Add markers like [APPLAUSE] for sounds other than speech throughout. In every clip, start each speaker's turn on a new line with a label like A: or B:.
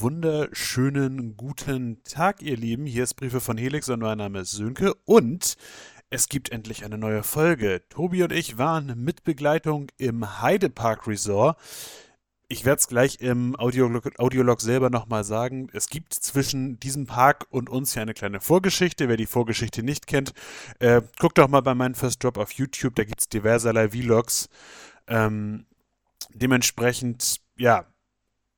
A: Wunderschönen guten Tag, ihr Lieben. Hier ist Briefe von Helix und mein Name ist Sönke und es gibt endlich eine neue Folge. Tobi und ich waren mit Begleitung im Heidepark Resort. Ich werde es gleich im Audiolog, Audiolog selber nochmal sagen. Es gibt zwischen diesem Park und uns ja eine kleine Vorgeschichte. Wer die Vorgeschichte nicht kennt, äh, guckt doch mal bei meinem First Drop auf YouTube. Da gibt es diverserlei Vlogs. Ähm, dementsprechend, ja,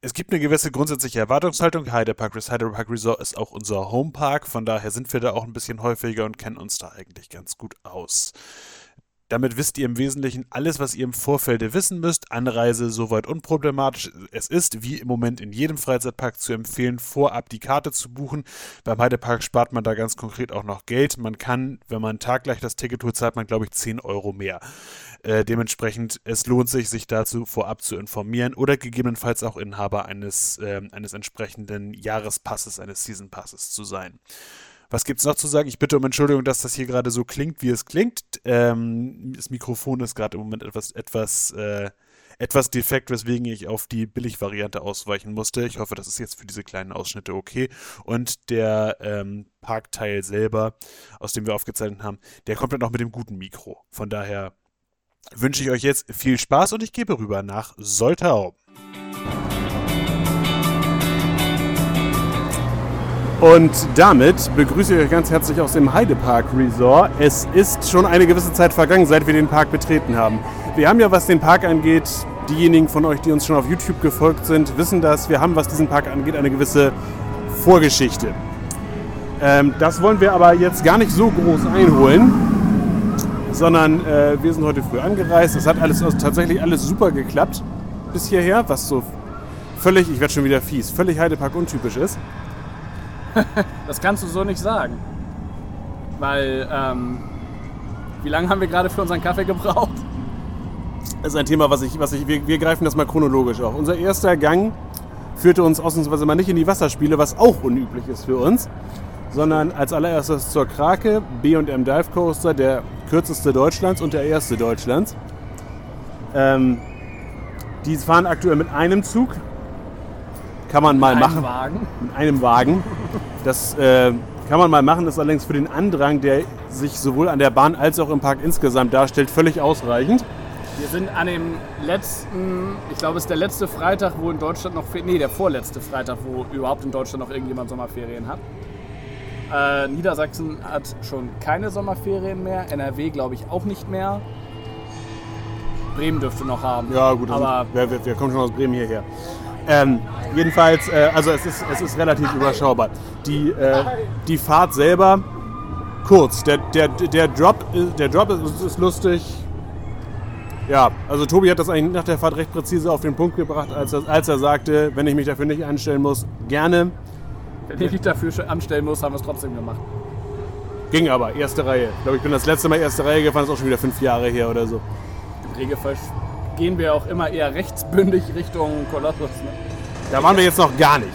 A: es gibt eine gewisse grundsätzliche Erwartungshaltung. Heidepark, Heidepark Resort ist auch unser Homepark, von daher sind wir da auch ein bisschen häufiger und kennen uns da eigentlich ganz gut aus. Damit wisst ihr im Wesentlichen alles, was ihr im Vorfeld wissen müsst. Anreise soweit unproblematisch. Es ist, wie im Moment in jedem Freizeitpark zu empfehlen, vorab die Karte zu buchen. Beim Heidepark spart man da ganz konkret auch noch Geld. Man kann, wenn man taggleich das Ticket holt, zahlt man, glaube ich, 10 Euro mehr. Äh, dementsprechend, es lohnt sich, sich dazu vorab zu informieren oder gegebenenfalls auch Inhaber eines, äh, eines entsprechenden Jahrespasses, eines Season Passes zu sein. Was gibt es noch zu sagen? Ich bitte um Entschuldigung, dass das hier gerade so klingt, wie es klingt. Ähm, das Mikrofon ist gerade im Moment etwas, etwas, äh, etwas defekt, weswegen ich auf die Billigvariante ausweichen musste. Ich hoffe, das ist jetzt für diese kleinen Ausschnitte okay. Und der ähm, Parkteil selber, aus dem wir aufgezeichnet haben, der kommt dann auch mit dem guten Mikro. Von daher wünsche ich euch jetzt viel Spaß und ich gebe rüber nach Soltau. Und damit begrüße ich euch ganz herzlich aus dem Heidepark Resort. Es ist schon eine gewisse Zeit vergangen, seit wir den Park betreten haben. Wir haben ja, was den Park angeht, diejenigen von euch, die uns schon auf YouTube gefolgt sind, wissen das. Wir haben, was diesen Park angeht, eine gewisse Vorgeschichte. Ähm, das wollen wir aber jetzt gar nicht so groß einholen, sondern äh, wir sind heute früh angereist. Es hat alles also tatsächlich alles super geklappt bis hierher, was so völlig, ich werde schon wieder fies, völlig Heidepark untypisch ist. [LAUGHS]
B: das kannst du so nicht sagen. Weil, ähm, wie lange haben wir gerade für unseren Kaffee gebraucht?
A: Das ist ein Thema, was ich, was ich, wir, wir greifen das mal chronologisch auf. Unser erster Gang führte uns ausnahmsweise mal nicht in die Wasserspiele, was auch unüblich ist für uns, sondern als allererstes zur Krake, B&M Dive Coaster, der kürzeste Deutschlands und der erste Deutschlands. Ähm, die fahren aktuell mit einem Zug, kann man mal machen.
B: Wagen.
A: Mit einem Wagen. Das äh, kann man mal machen, das ist allerdings für den Andrang, der sich sowohl an der Bahn als auch im Park insgesamt darstellt, völlig ausreichend.
B: Wir sind an dem letzten, ich glaube, es ist der letzte Freitag, wo in Deutschland noch, nee, der vorletzte Freitag, wo überhaupt in Deutschland noch irgendjemand Sommerferien hat. Äh, Niedersachsen hat schon keine Sommerferien mehr, NRW glaube ich auch nicht mehr. Bremen dürfte noch haben.
A: Ja, gut,
B: aber
A: sind, wir, wir, wir kommen schon aus Bremen hierher. Ähm, jedenfalls, äh, also es ist, es ist relativ überschaubar. Die, äh, die Fahrt selber kurz. Der, der, der Drop, ist- der Drop ist, ist lustig. Ja, also Tobi hat das eigentlich nach der Fahrt recht präzise auf den Punkt gebracht, als er, als er sagte, wenn ich mich dafür nicht anstellen muss, gerne.
B: wenn ich mich dafür anstellen muss, haben wir es trotzdem gemacht.
A: Ging aber, erste Reihe. Ich glaube, ich bin das letzte Mal erste Reihe gefahren, das ist auch schon wieder fünf Jahre her oder so.
B: Im Regelfall gehen wir auch immer eher rechtsbündig Richtung Kolossus. Ne?
A: Da waren wir jetzt noch gar nicht.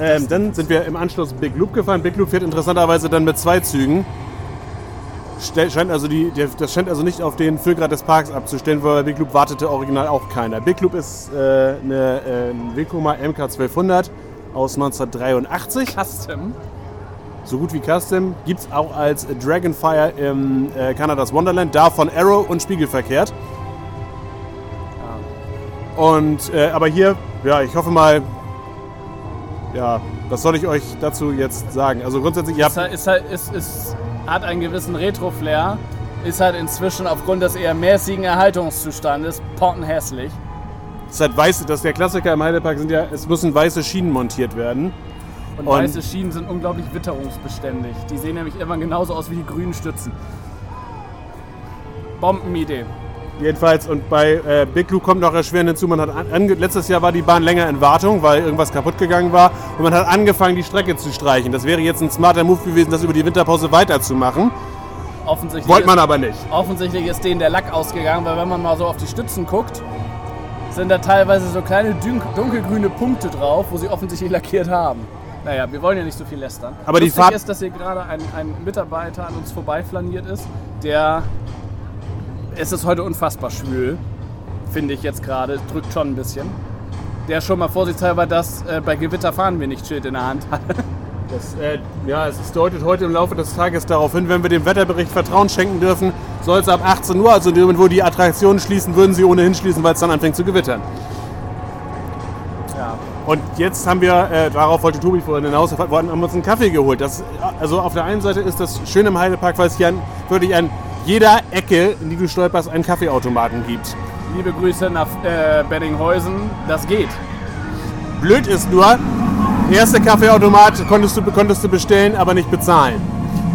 A: Ähm, dann sind wir im Anschluss Big Loop gefahren. Big Loop fährt interessanterweise dann mit zwei Zügen. Stell- Scheint also die, der, das scheint also nicht auf den Füllgrad des Parks abzustellen, weil bei Big Loop wartete original auch keiner. Big Loop ist äh, eine, äh, ein Vekoma MK 1200 aus 1983.
B: Custom.
A: So gut wie Custom. Gibt es auch als Dragonfire im äh, Kanadas Wonderland. Da von Arrow und spiegelverkehrt. Und, äh, aber hier, ja, ich hoffe mal, ja, was soll ich euch dazu jetzt sagen? Also grundsätzlich, ihr habt,
B: halt, ist halt, ist, ist, hat einen gewissen Retro-Flair. Ist halt inzwischen aufgrund des eher mäßigen Erhaltungszustandes pottenhässlich.
A: es ist halt weiß, das ist der Klassiker im Heidepark, sind ja, es müssen weiße Schienen montiert werden.
B: Und,
A: Und-
B: weiße Schienen sind unglaublich witterungsbeständig. Die sehen nämlich immer genauso aus wie die grünen Stützen. Bombenidee.
A: Jedenfalls, und bei äh, Big Blue kommt noch erschwerend hinzu, man hat letztes Jahr war die Bahn länger in Wartung, weil irgendwas kaputt gegangen war und man hat angefangen, die Strecke zu streichen. Das wäre jetzt ein smarter Move gewesen, das über die Winterpause weiterzumachen.
B: Offensichtlich,
A: Wollte man aber nicht.
B: offensichtlich ist denen der Lack ausgegangen, weil wenn man mal so auf die Stützen guckt, sind da teilweise so kleine dun- dunkelgrüne Punkte drauf, wo sie offensichtlich lackiert haben. Naja, wir wollen ja nicht so viel lästern.
A: Aber die
B: Lustig
A: Fahrt-
B: ist, dass hier gerade ein, ein Mitarbeiter an uns vorbeiflaniert ist, der... Es ist heute unfassbar schwül, finde ich jetzt gerade. Drückt schon ein bisschen. der schon mal vorsichtshalber das äh, bei Gewitter fahren wir nicht Schild in der Hand hat. [LAUGHS]
A: Das, äh, ja, es deutet heute im Laufe des Tages darauf hin, wenn wir dem Wetterbericht Vertrauen schenken dürfen, soll es ab 18 Uhr, also in dem Moment, wo die Attraktionen schließen, würden sie ohnehin schließen, weil es dann anfängt zu gewittern.
B: Ja.
A: Und jetzt haben wir, äh, darauf wollte Tobi vorhin hinaus, wir haben uns einen Kaffee geholt. Das, also auf der einen Seite ist das schön im Heidepark, weil es hier an, wirklich an jeder Ecke, in die du stolperst, einen Kaffeeautomaten gibt.
B: Liebe Grüße nach äh, Benninghausen, das geht.
A: Blöd ist nur, erster Kaffeeautomat konntest du, konntest du bestellen, aber nicht bezahlen.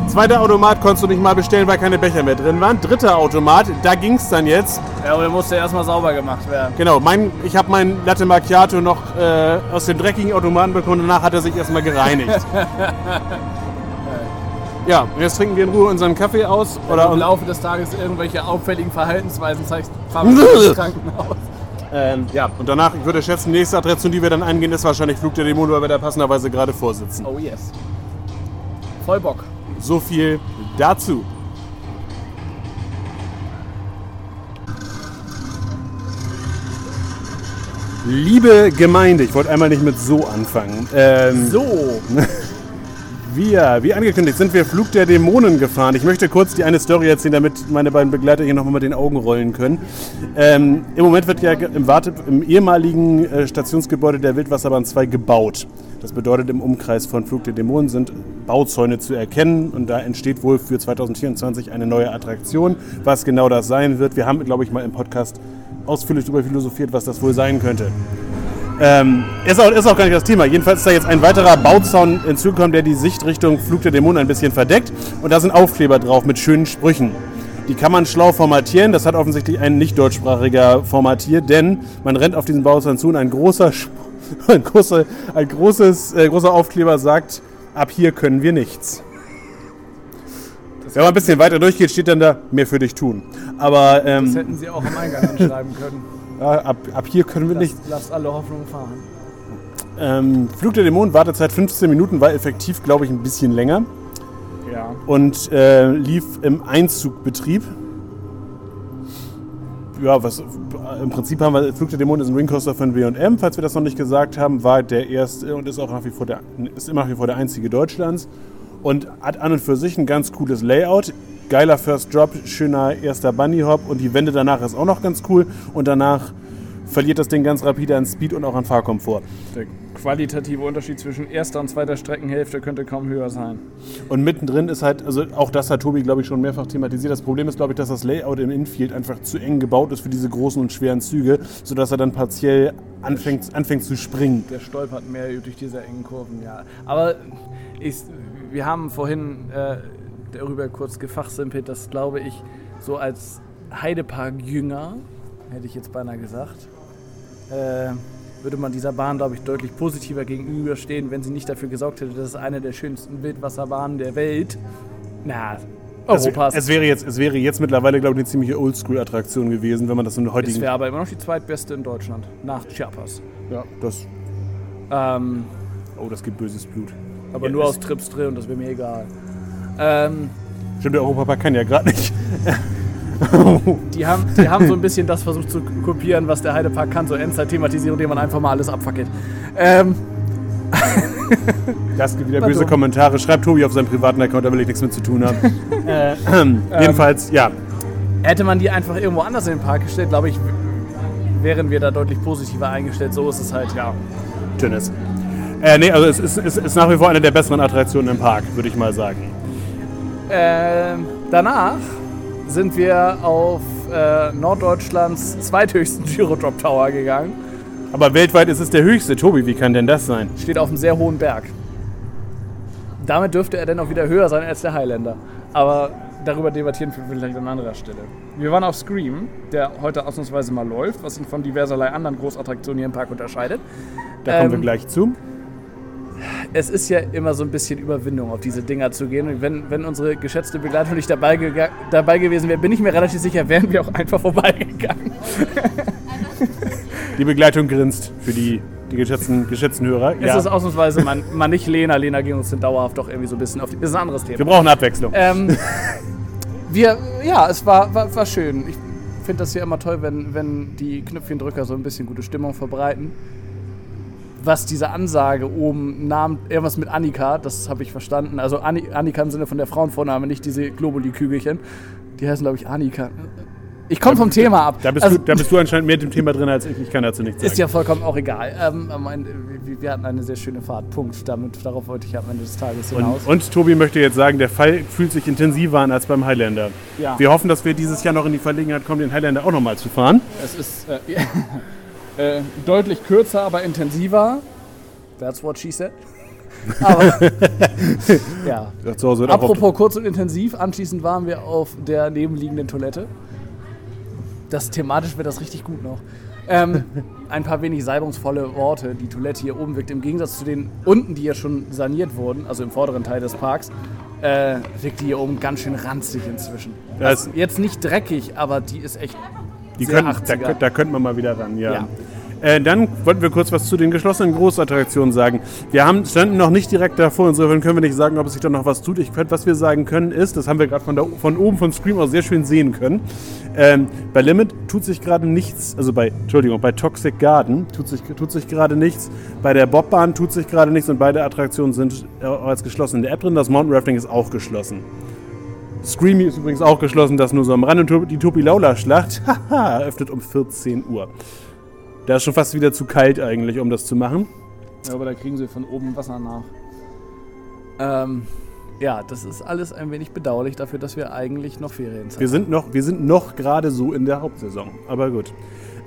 A: Zweiter Automat konntest du nicht mal bestellen, weil keine Becher mehr drin waren. Dritter Automat, da ging es dann jetzt.
B: Ja, aber der musste erstmal sauber gemacht werden.
A: Genau, mein, ich habe mein Latte Macchiato noch äh, aus dem dreckigen Automaten bekommen. Danach hat er sich erstmal gereinigt. [LAUGHS] ja, und jetzt trinken wir in Ruhe unseren Kaffee aus.
B: Oder
A: Oder
B: im Laufe des Tages irgendwelche auffälligen Verhaltensweisen zeigt, fahren wir [LAUGHS] ins Krankenhaus.
A: ähm, ja, und danach, ich würde schätzen, die nächste Attraktion, die wir dann eingehen, ist wahrscheinlich Flug der Dämonen, weil wir da passenderweise gerade vorsitzen.
B: Oh yes. Voll Bock.
A: So viel dazu. Liebe Gemeinde, ich wollte einmal nicht mit so anfangen. Ähm,
B: So. [LAUGHS]
A: Wir, wie angekündigt, sind wir Flug der Dämonen gefahren. Ich möchte kurz die eine Story erzählen, damit meine beiden Begleiter hier nochmal mit den Augen rollen können. Ähm, Im Moment wird ja im, Warte, im ehemaligen äh, Stationsgebäude der Wildwasserbahn 2 gebaut. Das bedeutet, im Umkreis von Flug der Dämonen sind Bauzäune zu erkennen und da entsteht wohl für 2024 eine neue Attraktion. Was genau das sein wird, wir haben, glaube ich, mal im Podcast ausführlich darüber philosophiert, was das wohl sein könnte. Ähm, ist, auch, ist auch gar nicht das Thema. Jedenfalls ist da jetzt ein weiterer Bauzaun hinzugekommen, der die Sicht Richtung Flug der Dämonen ein bisschen verdeckt. Und da sind Aufkleber drauf mit schönen Sprüchen. Die kann man schlau formatieren. Das hat offensichtlich ein nicht deutschsprachiger formatiert, denn man rennt auf diesen Bauzaun zu und ein großer, [LAUGHS] ein großer, ein großes, äh, großer Aufkleber sagt, ab hier können wir nichts. Wenn man ein bisschen weiter durchgeht, steht dann da, mehr für dich tun. Aber
B: Das
A: ähm,
B: hätten sie auch am Eingang hinschreiben können.
A: Ja, ab, ab hier können wir nichts.
B: Lasst, lasst alle Hoffnung fahren.
A: Ähm, Flug der Dämonen, Wartezeit 15 Minuten, war effektiv, glaube ich, ein bisschen länger
B: Ja.
A: und äh, lief im Einzugbetrieb. Ja, was im Prinzip haben wir Flug der Dämonen ist ein Ringcoaster von W&M, falls wir das noch nicht gesagt haben, war der erste und ist auch nach wie vor der ist immer nach wie vor der einzige Deutschlands und hat an und für sich ein ganz cooles Layout. Geiler First Drop, schöner erster Bunny Hop und die Wende danach ist auch noch ganz cool und danach verliert das Ding ganz rapide an Speed und auch an Fahrkomfort.
B: Der qualitative Unterschied zwischen erster und zweiter Streckenhälfte könnte kaum höher sein.
A: Und mittendrin ist halt, also auch das hat Tobi, glaube ich, schon mehrfach thematisiert. Das Problem ist, glaube ich, dass das Layout im Infield einfach zu eng gebaut ist für diese großen und schweren Züge, sodass er dann partiell anfängt, anfängt zu springen.
B: Der stolpert mehr durch diese engen Kurven, ja. Aber ich, wir haben vorhin äh, darüber kurz gefachsimpelt, dass, glaube ich, so als Heidepark-Jünger, hätte ich jetzt beinahe gesagt, äh, würde man dieser Bahn, glaube ich, deutlich positiver gegenüberstehen, wenn sie nicht dafür gesorgt hätte, dass es eine der schönsten Wildwasserbahnen der Welt, na,
A: Es,
B: Europas,
A: es, wäre jetzt, es wäre jetzt mittlerweile, glaube ich, eine ziemliche Oldschool-Attraktion gewesen, wenn man das in der
B: es
A: heutigen.
B: wäre aber immer noch die zweitbeste in Deutschland, nach Chiapas.
A: Ja, das.
B: Ähm,
A: Oh, das gibt böses Blut.
B: Aber
A: Ja,
B: nur aus Trips drin und das wäre mir egal. Ähm,
A: Stimmt, der Europapark kann ja gerade nicht. [LAUGHS]
B: Die haben, die haben so ein bisschen das versucht zu kopieren, was der Heidepark kann, so Endzeit-Thematisierung, indem man einfach mal alles abfackelt. Ähm,
A: Das gibt wieder böse. Kommentare. Schreibt Tobi auf seinem privaten Account, da will ich nichts mit zu tun haben. [LAUGHS] äh, jedenfalls, ja.
B: hätte man die einfach irgendwo anders in den Park gestellt, glaube ich, wären wir da deutlich positiver eingestellt. So ist es halt, ja.
A: Tennis. Äh, nee, also es ist, es ist nach wie vor eine der besseren Attraktionen im Park, würde ich mal sagen.
B: Ähm, danach sind wir auf äh, Norddeutschlands zweithöchsten [LAUGHS] Gyrodrop Tower gegangen.
A: Aber weltweit ist es der höchste. Tobi, wie kann denn das sein?
B: Steht auf einem sehr hohen Berg. Damit dürfte er dann auch wieder höher sein als der Highlander. Aber darüber debattieren wir vielleicht an anderer Stelle. Wir waren auf Scream, der heute ausnahmsweise mal läuft, was ihn von diverserlei anderen Großattraktionen hier im Park unterscheidet.
A: Da kommen wir
B: Ähm,
A: gleich zu.
B: Es ist ja immer so ein bisschen Überwindung, auf diese Dinger zu gehen. Und wenn, wenn unsere geschätzte Begleitung nicht dabei, gega- dabei gewesen wäre, bin ich mir relativ sicher, wären wir auch einfach vorbeigegangen.
A: Die Begleitung grinst für die, die geschätzten, geschätzten Hörer.
B: Es ist ausnahmsweise mal, mal nicht Lena. Lena ging uns denn dauerhaft doch irgendwie so ein bisschen auf die. Das ist ein anderes Thema.
A: wir brauchen Abwechslung.
B: Ähm, [LAUGHS] wir, ja, es war, war, war schön. Ich finde das ja immer toll, wenn, wenn die Knöpfchendrücker so ein bisschen gute Stimmung verbreiten. Was diese Ansage oben nahm, irgendwas mit Annika, das habe ich verstanden. Also Anni Annika im Sinne von der Frauenvorname, nicht diese Globuli-Kügelchen. Die heißen, glaube ich, Annika. Ich komme vom Thema ab.
A: Da bist,
B: Also-
A: du, da bist du anscheinend mehr im Thema drin als ich. Ich kann dazu nichts sagen.
B: Ist ja vollkommen auch egal. Ähm, mein, wir- wir hatten eine sehr schöne Fahrt. Punkt. Damit, darauf wollte ich am Ende des Tages hinaus.
A: und, und Tobi möchte jetzt sagen, der Fall fühlt sich intensiver an als beim Highlander.
B: Ja.
A: Wir hoffen, dass wir dieses Jahr noch in die Verlegenheit kommen, den Highlander auch nochmal zu fahren.
B: Es ist äh, [LAUGHS] äh, deutlich kürzer, aber intensiver. That's what she said. [LAUGHS] Aber, [LAUGHS] ja.
A: Auch
B: Apropos kurz und intensiv, anschließend waren wir auf der nebenliegenden Toilette. Das thematisch wird das richtig gut noch. Ähm, [LAUGHS] ein paar wenig salbungsvolle Worte. Die Toilette hier oben wirkt im Gegensatz zu den unten, die ja schon saniert wurden, also im vorderen Teil des Parks, äh, wirkt die hier oben ganz schön ranzig inzwischen. Also jetzt nicht dreckig, aber die ist echt
A: Die können, da,
B: 80er.
A: könnt- da könnten wir mal wieder ran, ja.
B: Ja.
A: Äh, dann wollten wir kurz was zu den geschlossenen Großattraktionen sagen. Wir haben, standen noch nicht direkt davor, insofern können wir nicht sagen, ob es sich da noch was tut. Ich könnte, was wir sagen können, ist, das haben wir gerade von, von oben von Scream aus sehr schön sehen können. Ähm, bei Limit tut sich gerade nichts, also bei, Entschuldigung, bei Toxic Garden tut sich, tut sich gerade nichts. Bei der Bobbahn tut sich gerade nichts und beide Attraktionen sind äh, als geschlossen in der App drin. Das Mountain Rafting ist auch geschlossen. Screamy ist übrigens auch geschlossen, das nur so am Rande. Und Die Topi-Laula-Schlacht, [LAUGHS] haha, eröffnet um 14 Uhr. Da ist schon fast wieder zu kalt eigentlich, um das zu machen.
B: Ja, aber da kriegen sie von oben Wasser nach. Ähm, ja, das ist alles ein wenig bedauerlich dafür, dass wir eigentlich noch Ferienzeit
A: Wir sind noch, wir sind noch gerade so in der Hauptsaison. Aber gut.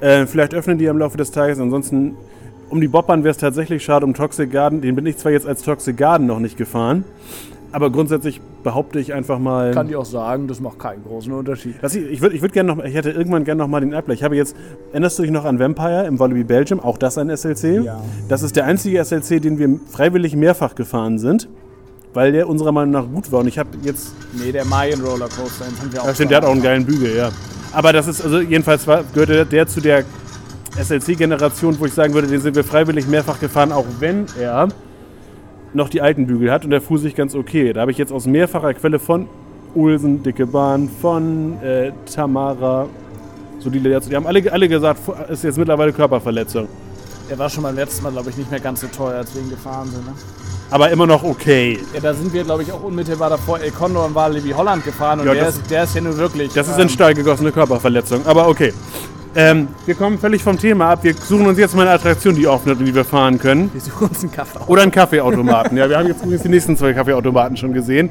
A: Äh, vielleicht öffnen die im Laufe des Tages. Ansonsten, um die Bobbahn wäre es tatsächlich schade. Um Toxic Garden, den bin ich zwar jetzt als Toxic Garden noch nicht gefahren. Aber grundsätzlich behaupte ich einfach mal.
B: Kann ich auch sagen, das macht keinen großen Unterschied.
A: Ich ich würde ich würd gerne noch, ich hätte irgendwann gerne noch mal den Abgleich. Ich habe jetzt, erinnerst du dich noch an Vampire im Wallaby Belgium? Auch das ein SLC?
B: Ja.
A: Das ist der einzige SLC, den wir freiwillig mehrfach gefahren sind, weil der unserer Meinung nach gut war. Und ich habe jetzt,
B: Nee, der Mayan Rollercoaster, den haben wir auch.
A: ja, stimmt, der hat auch einen geilen Bügel, ja. Aber das ist, also jedenfalls war, gehörte der, der zu der SLC-Generation, wo ich sagen würde, den sind wir freiwillig mehrfach gefahren, auch wenn er noch die alten Bügel hat und der fuhr sich ganz okay. Da habe ich jetzt aus mehrfacher Quelle von Olsen, Dicke Bahn, von äh, Tamara, so die, die haben alle, alle gesagt, ist jetzt mittlerweile Körperverletzung.
B: Der war schon beim letzten Mal, glaube ich, nicht mehr ganz so teuer, als wir ihn gefahren sind. Ne?
A: Aber immer noch okay.
B: Ja, da sind wir, glaube ich, auch unmittelbar davor El Condor und Walibi Holland gefahren und
A: Ja,
B: der, ist, der ist ja nun wirklich.
A: Das ist
B: ähm,
A: in Stall gegossene Körperverletzung, aber okay. Ähm, wir kommen völlig vom Thema ab. Wir suchen uns jetzt mal eine Attraktion, die offen hat und die wir fahren können.
B: Wir suchen uns einen Kaffee.
A: Oder einen Kaffeeautomaten. Ja, wir haben jetzt übrigens die nächsten zwei Kaffeeautomaten schon gesehen.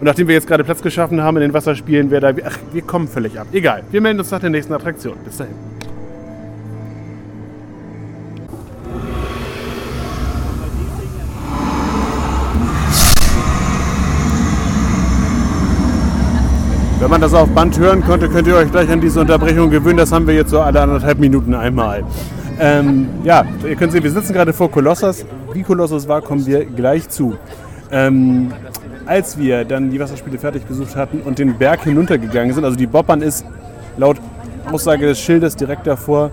A: Und nachdem wir jetzt gerade Platz geschaffen haben in den Wasserspielen, wer da. Ach, wir kommen völlig ab. Egal. Wir melden uns nach der nächsten Attraktion. Bis dahin. Wenn man das auf Band hören konnte, könnt ihr euch gleich an diese Unterbrechung gewöhnen. Das haben wir jetzt so alle anderthalb Minuten einmal. Ähm, ja, ihr könnt sehen, wir sitzen gerade vor Kolossos. Wie Kolossos war, kommen wir gleich zu. Ähm, als wir dann die Wasserspiele fertig besucht hatten und den Berg hinuntergegangen sind, also die Bobbahn ist laut Aussage des Schildes direkt davor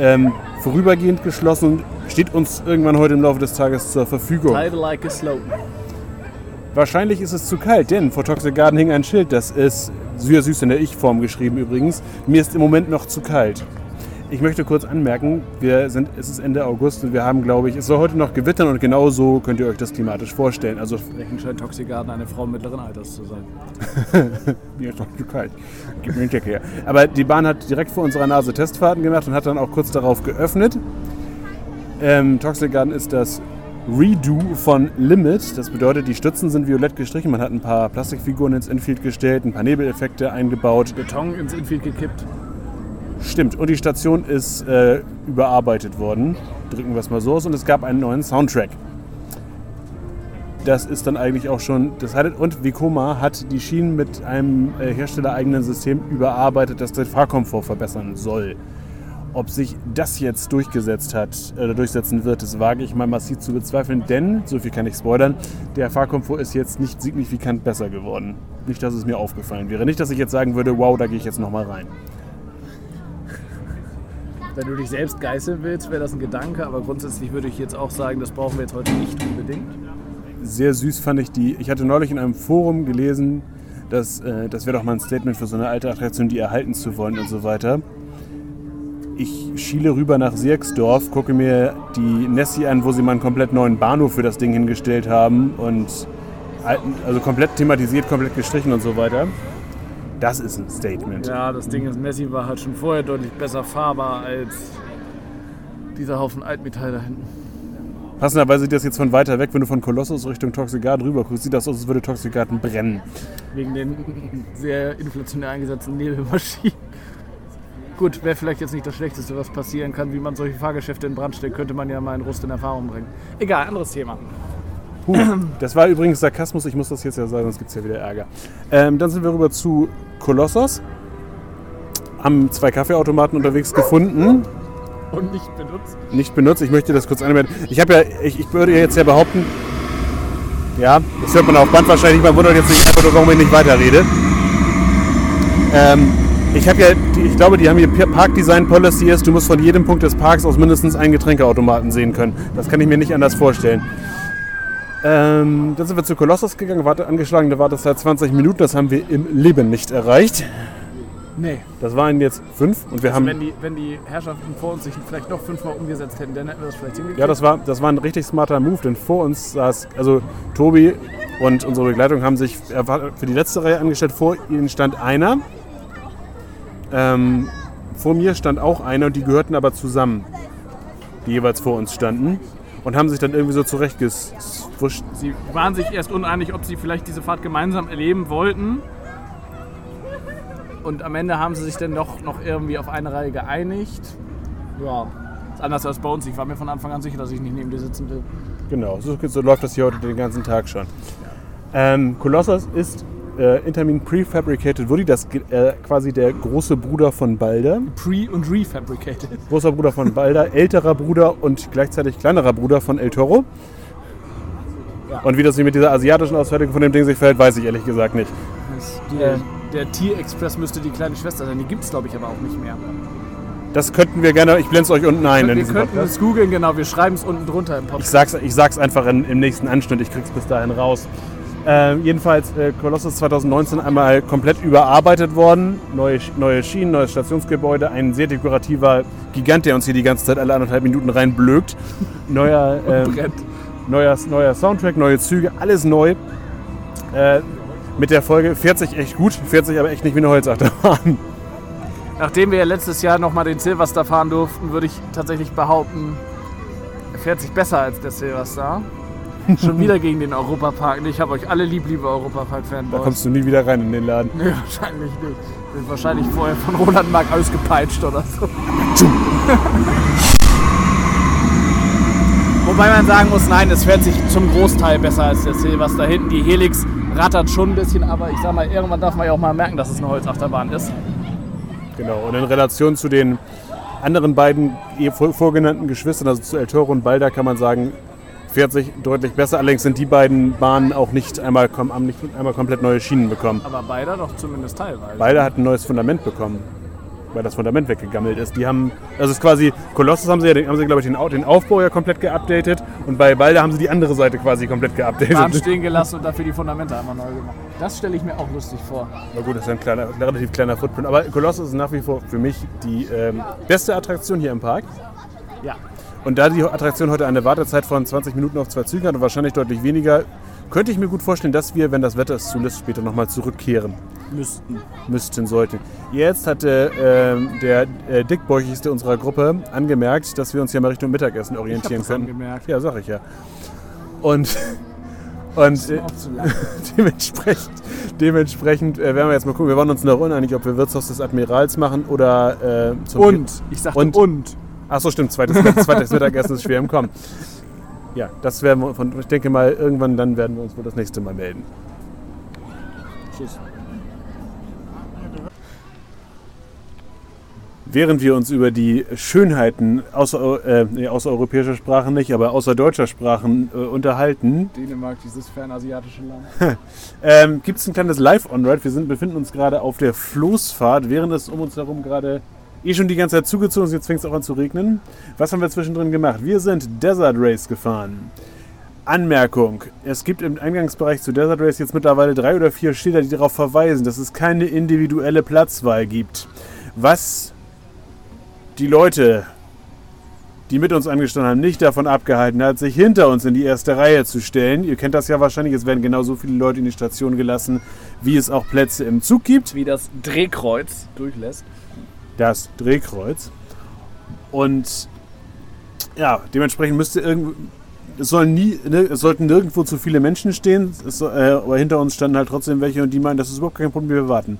A: ähm, vorübergehend geschlossen und steht uns irgendwann heute im Laufe des Tages zur Verfügung.
B: Like a slope.
A: Wahrscheinlich ist es zu kalt, denn vor Toxic Garden hing ein Schild, das ist sehr süß in der Ich-Form geschrieben übrigens. Mir ist im Moment noch zu kalt. Ich möchte kurz anmerken, wir sind, es ist Ende August und wir haben, glaube ich, es soll heute noch gewittern und genau so könnt ihr euch das klimatisch vorstellen. Also
B: Welchen scheint Toxic Garden eine Frau mittleren Alters zu sein. [LAUGHS]
A: mir ist noch zu kalt. Gib mir den Check her. Aber die Bahn hat direkt vor unserer Nase Testfahrten gemacht und hat dann auch kurz darauf geöffnet. Ähm, Toxic Garden ist das Redo von Limit. Das bedeutet, die Stützen sind violett gestrichen. Man hat ein paar Plastikfiguren ins Infield gestellt, ein paar Nebeleffekte eingebaut.
B: Beton ins Infield gekippt.
A: Stimmt. Und die Station ist äh, überarbeitet worden. Drücken wir es mal so aus. Und es gab einen neuen Soundtrack. Das ist dann eigentlich auch schon das Highlight. Und Vekoma hat die Schienen mit einem äh, herstellereigenen System überarbeitet, das den Fahrkomfort verbessern soll. Ob sich das jetzt durchgesetzt hat oder durchsetzen wird, das wage ich mal massiv zu bezweifeln, denn, so viel kann ich spoilern, der Fahrkomfort ist jetzt nicht signifikant besser geworden. Nicht, dass es mir aufgefallen wäre. Nicht, dass ich jetzt sagen würde, wow, da gehe ich jetzt nochmal rein.
B: Wenn du dich selbst geißeln willst, wäre das ein Gedanke, aber grundsätzlich würde ich jetzt auch sagen, das brauchen wir jetzt heute nicht unbedingt.
A: sehr süß fand ich die. Ich hatte neulich in einem Forum gelesen, dass äh, das wäre doch mal ein Statement für so eine alte Attraktion, die erhalten zu wollen und so weiter. Ich schiele rüber nach Sierksdorf, gucke mir die Nessie an, wo sie mal einen komplett neuen Bahnhof für das Ding hingestellt haben und also komplett thematisiert, komplett gestrichen und so weiter. Das ist ein Statement.
B: Ja, das Ding ist, Messi war halt schon vorher deutlich besser fahrbar als dieser Haufen Altmetall da hinten.
A: Passenderweise sieht das jetzt von weiter weg, wenn du von Kolossus Richtung Toxigard rüber guckst, sieht das aus, als würde Toxigarten brennen.
B: Wegen den [LAUGHS] sehr inflationär eingesetzten Nebelmaschinen. Gut, wäre vielleicht jetzt nicht das Schlechteste, was passieren kann, wie man solche Fahrgeschäfte in Brand stellt, könnte man ja mal in Rust in Erfahrung bringen. Egal, anderes Thema.
A: Puh, das war übrigens Sarkasmus, ich muss das jetzt ja sagen, sonst gibt es ja wieder Ärger. Ähm, dann sind wir rüber zu Kolossos. Haben zwei Kaffeeautomaten unterwegs gefunden.
B: Und nicht benutzt.
A: Nicht benutzt, ich möchte das kurz anwenden. Ich habe ja, ich, ich würde jetzt ja behaupten, ja, das hört man auf Band wahrscheinlich, man wundert jetzt nicht einfach nur, warum ich nicht weiterrede. Ähm, ich habe ja, ich glaube, die haben hier Park Design Policy ist, du musst von jedem Punkt des Parks aus mindestens einen Getränkeautomaten sehen können. Das kann ich mir nicht anders vorstellen. Ähm, dann sind wir zu Kolossos gegangen, warte, angeschlagene Wartezeit 20 Minuten, das haben wir im Leben nicht erreicht.
B: Nee.
A: Das waren jetzt fünf und wir
B: Also
A: haben.
B: wenn, die, wenn die Herrschaften vor uns sich vielleicht noch fünfmal umgesetzt hätten, dann hätten wir das vielleicht hingekriegt.
A: Ja, das war, das war ein richtig smarter Move, denn vor uns saß, also Tobi und unsere Begleitung haben sich für die letzte Reihe angestellt. Vor ihnen stand einer. Ähm, vor mir stand auch einer und die gehörten aber zusammen, die jeweils vor uns standen. Und haben sich dann irgendwie so zurechtgeswuscht.
B: Sie waren sich erst uneinig, ob sie vielleicht diese Fahrt gemeinsam erleben wollten. Und am Ende haben sie sich dann doch noch irgendwie auf eine Reihe geeinigt. Ja, ist anders als bei uns. Ich war mir von Anfang an sicher, dass ich nicht neben dir sitzen will.
A: Genau, so, so läuft das hier heute den ganzen Tag schon. Ähm, Colossus ist äh, Intermin Prefabricated Woody, das äh, quasi der große Bruder von Balder.
B: Pre- und refabricated.
A: Großer Bruder von Balder, älterer Bruder und gleichzeitig kleinerer Bruder von El Toro.
B: Ja.
A: Und wie das sich mit dieser asiatischen Ausfertigung von dem Ding sich verhält, weiß ich ehrlich gesagt nicht.
B: Der, der Tier-Express müsste die kleine Schwester sein. Die gibt es, glaube ich, aber auch nicht mehr.
A: Das könnten wir gerne, ich blende es euch unten ein in
B: wir
A: diesem
B: könnten
A: Podcast.
B: es googeln, genau. Wir schreiben es unten drunter im
A: Ich
B: Podcast.
A: sag's, ich sag's einfach in, im nächsten Anschnitt, ich krieg's bis dahin raus. Ähm, jedenfalls äh, Colossus 2019 einmal komplett überarbeitet worden. Neue, neue Schienen, neues Stationsgebäude, ein sehr dekorativer Gigant, der uns hier die ganze Zeit alle anderthalb Minuten reinblökt. [LAUGHS] Neuer,
B: Brennt.
A: neuer, neuer Soundtrack, neue Züge, alles neu. Äh, mit der Folge fährt sich echt gut, fährt sich aber echt nicht wie eine Holzachterbahn. [LAUGHS]
B: Nachdem wir letztes Jahr nochmal den Silverstar fahren durften, würde ich tatsächlich behaupten, er fährt sich besser als der Silverstar. [LAUGHS] Schon wieder gegen den Europapark. Ich habe euch alle lieb, liebe
A: Da
B: Europapark-Fanboys.
A: kommst du nie wieder rein in den Laden.
B: Nee, wahrscheinlich nicht. Sind wahrscheinlich vorher von Roland Mark ausgepeitscht oder so. [LAUGHS] Wobei man sagen muss, nein, es fährt sich zum Großteil besser als der Silverstar. Hinten die Helix rattert schon ein bisschen, aber ich sag mal, irgendwann darf man ja auch mal merken, dass es eine Holzachterbahn ist.
A: Genau, und in Relation zu den anderen beiden vor- vorgenannten Geschwistern, also zu El Toro und Balda, kann man sagen, fährt sich deutlich besser. Allerdings sind die beiden Bahnen auch nicht einmal, haben nicht einmal komplett neue Schienen bekommen.
B: Aber beide doch zumindest teilweise.
A: Balda hat ein neues Fundament bekommen, weil das Fundament weggegammelt ist. Die haben, also es ist quasi, Colossus haben sie ja, haben sie glaube ich den, Au- den Aufbau ja komplett geupdatet und bei Balda haben sie die andere Seite quasi komplett
B: Bahn
A: geupdatet.
B: stehen gelassen und dafür die Fundamente einmal neu gemacht. Das stelle ich mir auch lustig vor.
A: Na gut, das ist ein, kleiner, ein relativ kleiner Footprint. Aber Colossus ist nach wie vor für mich die ähm, beste Attraktion hier im Park.
B: Ja.
A: Und da die Attraktion heute eine Wartezeit von 20 Minuten auf zwei Zügen hat und wahrscheinlich deutlich weniger, könnte ich mir gut vorstellen, dass wir, wenn das Wetter es zulässt, später nochmal zurückkehren
B: Müssten.
A: müssten, sollten. Jetzt hatte ähm, der äh, dickbäuchigste unserer Gruppe angemerkt, dass wir uns ja mal Richtung Mittagessen orientieren
B: das
A: können.
B: angemerkt.
A: Ja, sag ich ja. Und, und äh, [LAUGHS] dementsprechend, dementsprechend äh, werden wir jetzt mal gucken. Wir waren uns noch uneinig, ob wir Wirtshaus des Admirals machen oder äh, zum
B: Und, ich sagte
A: Und-
B: und.
A: Ach so, stimmt. Zweites, zweites Mittagessen ist schwer im Kommen. Ja, das werden wir von, ich denke mal, irgendwann dann werden wir uns wohl das nächste Mal melden.
B: Tschüss.
A: Während wir uns über die Schönheiten außer, äh, nee, außereuropäischer Sprachen nicht, aber außer deutscher Sprachen äh, unterhalten,
B: Dänemark, dieses fernasiatische Land. [LAUGHS]
A: ähm, gibt es ein kleines Live-On-Ride. Wir sind, befinden uns gerade auf der Floßfahrt, während es um uns herum gerade eh schon die ganze Zeit zugezogen ist. Jetzt fängt es auch an zu regnen. Was haben wir zwischendrin gemacht? Wir sind Desert Race gefahren. Anmerkung: Es gibt im Eingangsbereich zu Desert Race jetzt mittlerweile drei oder vier Schilder, die darauf verweisen, dass es keine individuelle Platzwahl gibt. Was die Leute, die mit uns angestanden haben, nicht davon abgehalten hat, sich hinter uns in die erste Reihe zu stellen. Ihr kennt das ja wahrscheinlich, es werden genauso viele Leute in die Station gelassen, wie es auch Plätze im Zug gibt.
B: Wie das Drehkreuz durchlässt.
A: Das Drehkreuz. Und ja, dementsprechend müsste irgendwo. Es, sollen nie, ne, es sollten nirgendwo zu viele Menschen stehen, es, äh, aber hinter uns standen halt trotzdem welche und die meinen, das ist überhaupt kein Problem, wir warten.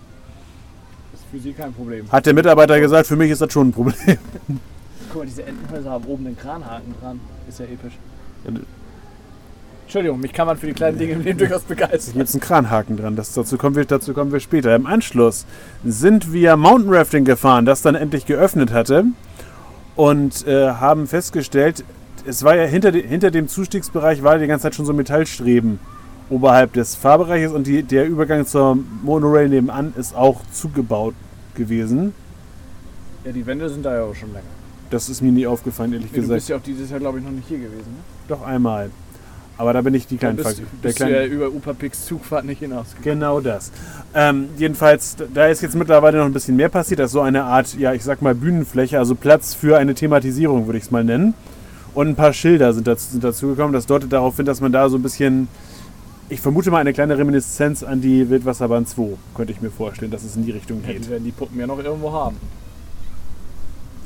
B: Das ist für sie kein Problem.
A: Hat der Mitarbeiter gesagt, für mich ist das schon ein Problem.
B: Guck mal, diese Entenhäuser haben oben den Kranhaken dran. Ist ja episch.
A: Ja.
B: Entschuldigung, mich kann man für die kleinen Dinge im Leben durchaus
A: Hier
B: begeistern.
A: gibt es einen Kranhaken dran, das, dazu, kommen wir, dazu kommen wir später. Im Anschluss sind wir Mountain Rafting gefahren, das dann endlich geöffnet hatte und äh, haben festgestellt, es war ja hinter, de, hinter dem Zustiegsbereich war die ganze Zeit schon so Metallstreben oberhalb des Fahrbereiches und die, der Übergang zur Monorail nebenan ist auch zugebaut gewesen.
B: Ja, die Wände sind da ja auch schon länger.
A: Das ist mir nie aufgefallen, ehrlich
B: Du
A: gesagt.
B: bist ja auch dieses Jahr, glaube ich, noch nicht hier gewesen. Ne?
A: Doch einmal. Aber da bin ich die
B: Da
A: kleinen
B: bist,
A: Fak-
B: bist du ja über Upapix Zugfahrt nicht hinausgekommen.
A: Genau das. Ähm, jedenfalls, da ist jetzt mittlerweile noch ein bisschen mehr passiert. Das ist so eine Art, ja, ich sag mal Bühnenfläche, also Platz für eine Thematisierung, würde ich es mal nennen. Und ein paar Schilder sind dazu, sind dazu gekommen. Das deutet darauf hin, dass man da so ein bisschen, ich vermute mal eine kleine Reminiszenz an die Wildwasserbahn 2, könnte ich mir vorstellen, dass es in die Richtung
B: Ja,
A: geht.
B: die werden die Puppen ja noch irgendwo haben.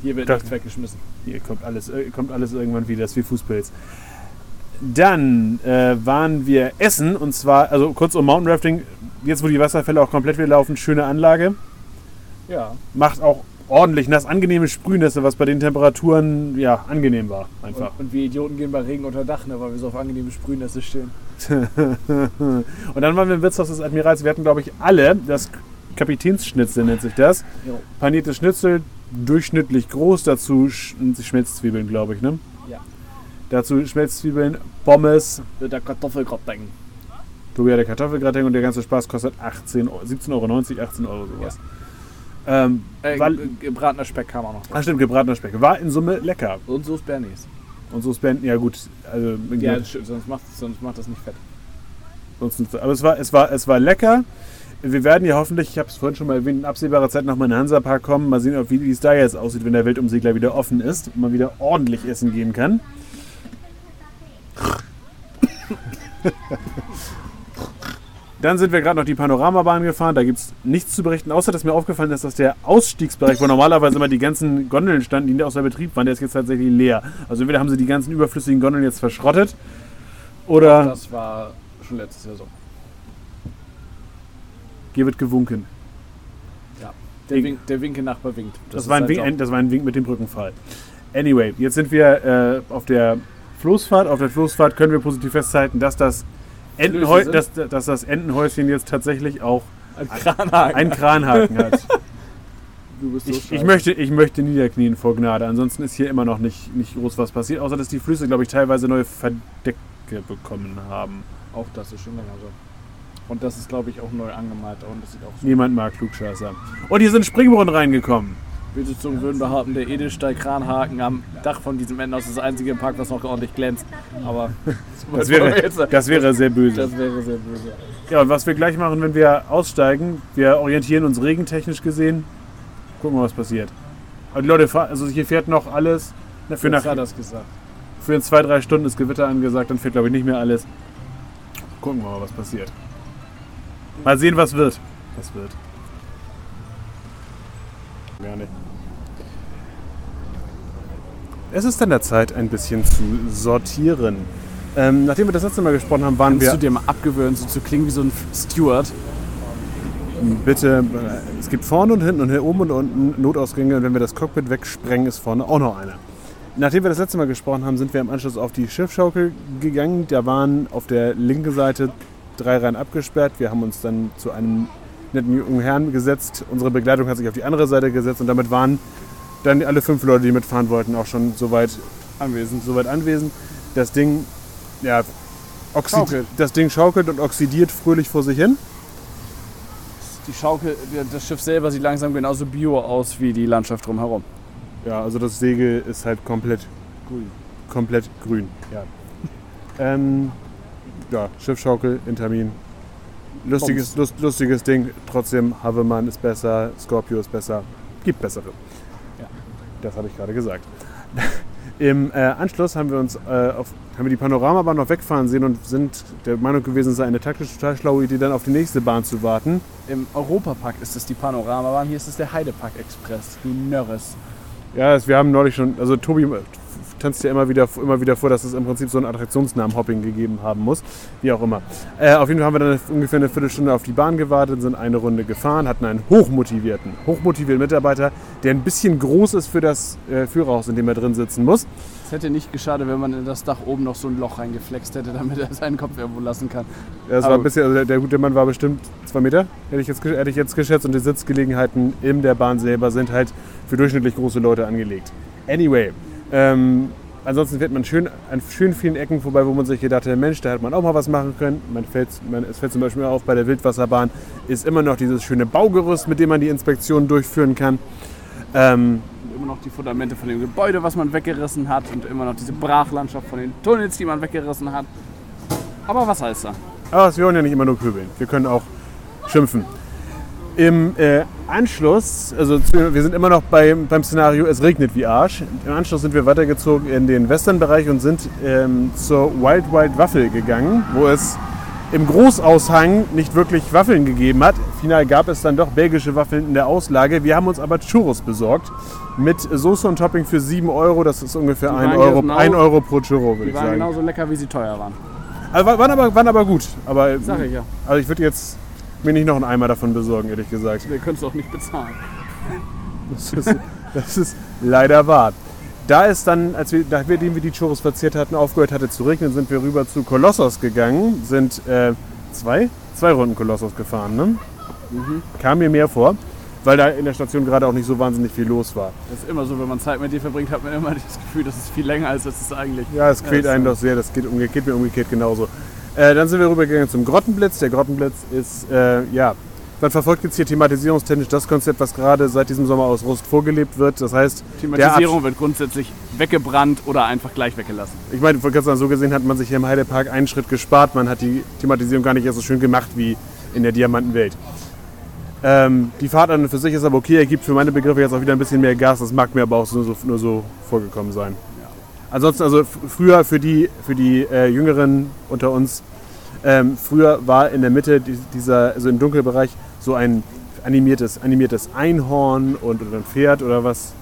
B: Hier wird
A: Das-
B: nichts weggeschmissen.
A: Hier kommt alles, äh, kommt alles irgendwann wieder, das ist wie Fußpilz. Dann äh, waren wir essen und zwar, also kurz um Mountain Rafting, jetzt wo die Wasserfälle auch komplett wieder laufen, schöne Anlage.
B: Ja.
A: macht auch ordentlich nass, angenehme Sprühnässe, was bei den Temperaturen ja angenehm war.
B: Und,
A: Einfach.
B: und wir Idioten gehen bei Regen unter Dach, ne, weil wir so auf angenehme Sprühnässe stehen. [LAUGHS]
A: Und dann waren wir im Wirtshaus des Admirals. Wir hatten, glaube ich, alle das Kapitänsschnitzel, nennt sich das.
B: Jo.
A: Panierte Schnitzel, durchschnittlich groß, dazu Sch Schmelzzwiebeln, glaube ich, ne?
B: Ja.
A: Dazu Schmelzzwiebeln, Pommes,
B: Mit der Kartoffelgratin.
A: Tobi hat der Kartoffelgratin und der ganze Spaß kostet 18, Euro- 17,90 Euro, 18 Euro sowas. Ähm,
B: Äh,
A: war,
B: ge- gebratener Speck kam auch noch.
A: ah, stimmt, gebratener Speck. War in Summe lecker.
B: Und so ist Bernies.
A: Und so Spenden, ja gut, also
B: Ja, stimmt, sonst macht, sonst macht das nicht fett.
A: Sonst, aber es war, es, war, es war lecker. Wir werden ja hoffentlich, ich habe es vorhin schon mal erwähnt, in absehbarer Zeit nochmal in den Hansapark kommen. Mal sehen, wie es da jetzt aussieht, wenn der Weltumsegler wieder offen ist und man wieder ordentlich essen gehen kann. Dann sind wir gerade noch die Panoramabahn gefahren. Da gibt es nichts zu berichten, außer dass mir aufgefallen ist, dass der Ausstiegsbereich, wo normalerweise immer die ganzen Gondeln standen, die außer Betrieb waren, der ist jetzt tatsächlich leer. Also entweder haben sie die ganzen überflüssigen Gondeln jetzt verschrottet oder
B: Das war schon letztes Jahr so.
A: hier wird gewunken.
B: Der,
A: Ich-
B: Wink, der Winke-Nachbar winkt.
A: Das,
B: ist
A: war ein Wink, ein, das war ein Wink mit dem Brückenpfahl. Anyway, jetzt sind wir äh, auf der Floßfahrt. Auf der Floßfahrt können wir positiv festhalten, dass das, Entenhäu dass, dass das Entenhäuschen jetzt tatsächlich auch
B: Ein Kranhaken.
A: einen Kranhaken hat.
B: so
A: Ich, ich, möchte, ich möchte niederknien vor Gnade. Ansonsten ist hier immer noch nicht, nicht groß was passiert, außer dass die Flüsse, glaube ich, teilweise neue Verdecke bekommen haben.
B: Auch das ist schon länger so. Und das ist, glaube ich, auch neu angemalt. Und das sieht auch so.
A: Niemand mag Klugscheißer. Und hier sind Springbrunnen reingekommen.
B: Bildungszungen würden behaupten, der Edelstahl-Kranhaken am Dach von diesem Entenhaus ist das einzige im Park, was noch ordentlich glänzt. Aber [LAUGHS]
A: Das wäre, [LAUGHS] das wäre sehr böse.
B: das wäre sehr böse.
A: Ja, und was wir gleich machen, wenn wir aussteigen, wir orientieren uns regentechnisch gesehen. Gucken wir, was passiert. Aber die Leute, also hier fährt noch alles. Na, für, nach,
B: hat es gesagt.
A: für in zwei, drei Stunden ist Gewitter angesagt, dann fährt, glaube ich, nicht mehr alles. Gucken wir mal, was passiert. Mal sehen, was wird. Was wird. Gar nicht. Es ist an der Zeit, ein bisschen zu sortieren. Ähm, nachdem wir das letzte Mal gesprochen haben, waren
B: Kannst
A: wir.
B: du dir mal abgewöhnen, so zu klingen wie so ein Steward?
A: Bitte, äh, es gibt vorne und hinten und hier oben und unten Notausgänge und wenn wir das Cockpit wegsprengen, ist vorne auch noch einer. Nachdem wir das letzte Mal gesprochen haben, sind wir im Anschluss auf die Schiffschaukel gegangen. Da waren auf der linken Seite drei Reihen abgesperrt. Wir haben uns dann zu einem netten jungen Herrn gesetzt. Unsere Begleitung hat sich auf die andere Seite gesetzt und damit waren dann alle fünf Leute, die mitfahren wollten, auch schon soweit anwesend. Soweit anwesend. Das Ding, ja,
B: Schaukelt.
A: das Ding schaukelt und oxidiert fröhlich vor sich hin.
B: Die Schaukel, das Schiff selber sieht langsam genauso bio aus wie die Landschaft drumherum.
A: Ja, also das Segel ist halt komplett,
B: Grün.
A: komplett grün. Ja, ähm, ja Schiffschaukel, Intermin. Lustiges, lust, lustiges Ding. Trotzdem, Havemann ist besser, Scorpio ist besser. Gibt bessere. Das habe ich gerade gesagt. [LAUGHS] Im äh, Anschluss haben wir uns äh, auf, haben wir die Panoramabahn noch wegfahren sehen und sind der Meinung gewesen, es sei eine taktisch total schlaue Idee, dann auf die nächste Bahn zu warten.
B: Im Europapark ist es die Panoramabahn, hier ist es der Heidepark Express. Du Nörres.
A: Ja, wir haben neulich schon, also Tobi tanzt ja immer wieder, immer wieder vor, dass es im Prinzip so ein Attraktionsnamen-Hopping gegeben haben muss. Wie auch immer. Äh, auf jeden Fall haben wir dann ungefähr eine Viertelstunde auf die Bahn gewartet, sind eine Runde gefahren, hatten einen hochmotivierten, hochmotivierten Mitarbeiter, der ein bisschen groß ist für das äh, Führerhaus, in dem er drin sitzen muss.
B: Es hätte nicht geschadet, wenn man in das Dach oben noch so ein Loch reingeflext hätte, [LAUGHS] damit er seinen Kopf irgendwo lassen kann.
A: Ja, das war ein bisschen, also der, der gute Mann war bestimmt zwei Meter, hätte ich, jetzt, hätte ich jetzt geschätzt. Und die Sitzgelegenheiten in der Bahn selber sind halt für durchschnittlich große Leute angelegt. Anyway, ähm, ansonsten fährt man schön an schön vielen Ecken vorbei, wo man sich gedacht hat, Mensch, da hätte man auch mal was machen können. Man fällt, man, es fällt zum Beispiel auf, bei der Wildwasserbahn ist immer noch dieses schöne Baugerüst, mit dem man die Inspektion durchführen kann. Ähm,
B: immer noch die Fundamente von dem Gebäude, was man weggerissen hat und immer noch diese Brachlandschaft von den Tunnels, die man weggerissen hat. Aber was heißt da?
A: Aber wir wollen ja nicht immer nur kübeln. Wir können auch schimpfen. Im äh, Anschluss, also wir sind immer noch bei, beim Szenario, es regnet wie Arsch. Im Anschluss sind wir weitergezogen in den Westernbereich und sind ähm, zur Wild Wild Waffel gegangen, wo es im Großaushang nicht wirklich Waffeln gegeben hat. Final gab es dann doch belgische Waffeln in der Auslage. Wir haben uns aber Churros besorgt mit Soße und Topping für 7 Euro. Das ist ungefähr
B: Die
A: 1
B: waren
A: Euro,
B: genau-
A: 1 Euro pro Churro, würde
B: Die
A: ich
B: waren
A: sagen.
B: genauso lecker, wie sie teuer waren.
A: Also, waren, aber, waren aber gut. Aber,
B: Sag ich ja.
A: Also ich würde jetzt mir nicht noch einen Eimer davon besorgen, ehrlich gesagt.
B: Wir können es auch nicht bezahlen.
A: Das ist, das ist leider wahr. Da ist dann, als wir, nachdem wir die Churros verzehrt hatten, aufgehört hatte zu regnen, sind wir rüber zu Kolossos gegangen, sind äh, zwei, zwei Runden Kolossos gefahren. Ne? Kam mir mehr vor, weil da in der Station gerade auch nicht so wahnsinnig viel los war.
B: Das ist immer so, wenn man Zeit mit dir verbringt, hat man immer das Gefühl, das ist viel länger, als es ist eigentlich.
A: Ja, es quält
B: ist
A: einen doch sehr, das geht, umge geht mir umgekehrt genauso. Äh, dann sind wir rübergegangen zum Grottenblitz. Der Grottenblitz ist, äh, ja, man verfolgt jetzt hier thematisierungstechnisch das Konzept, was gerade seit diesem Sommer aus Rust vorgelebt wird. Das heißt,
B: Thematisierung wird grundsätzlich weggebrannt oder einfach gleich weggelassen.
A: Ich meine, von ganz so gesehen hat man sich hier im Heidepark einen Schritt gespart. Man hat die Thematisierung gar nicht erst so schön gemacht wie in der Diamantenwelt. Ähm, die Fahrt an und für sich ist aber okay. Er gibt für meine Begriffe jetzt auch wieder ein bisschen mehr Gas. Das mag mir aber auch nur so, nur so vorgekommen sein. Ansonsten, also früher für die, für die äh, Jüngeren unter uns, ähm, früher war in der Mitte die- dieser, also im Dunkelbereich, so ein animiertes, animiertes Einhorn und oder ein Pferd oder was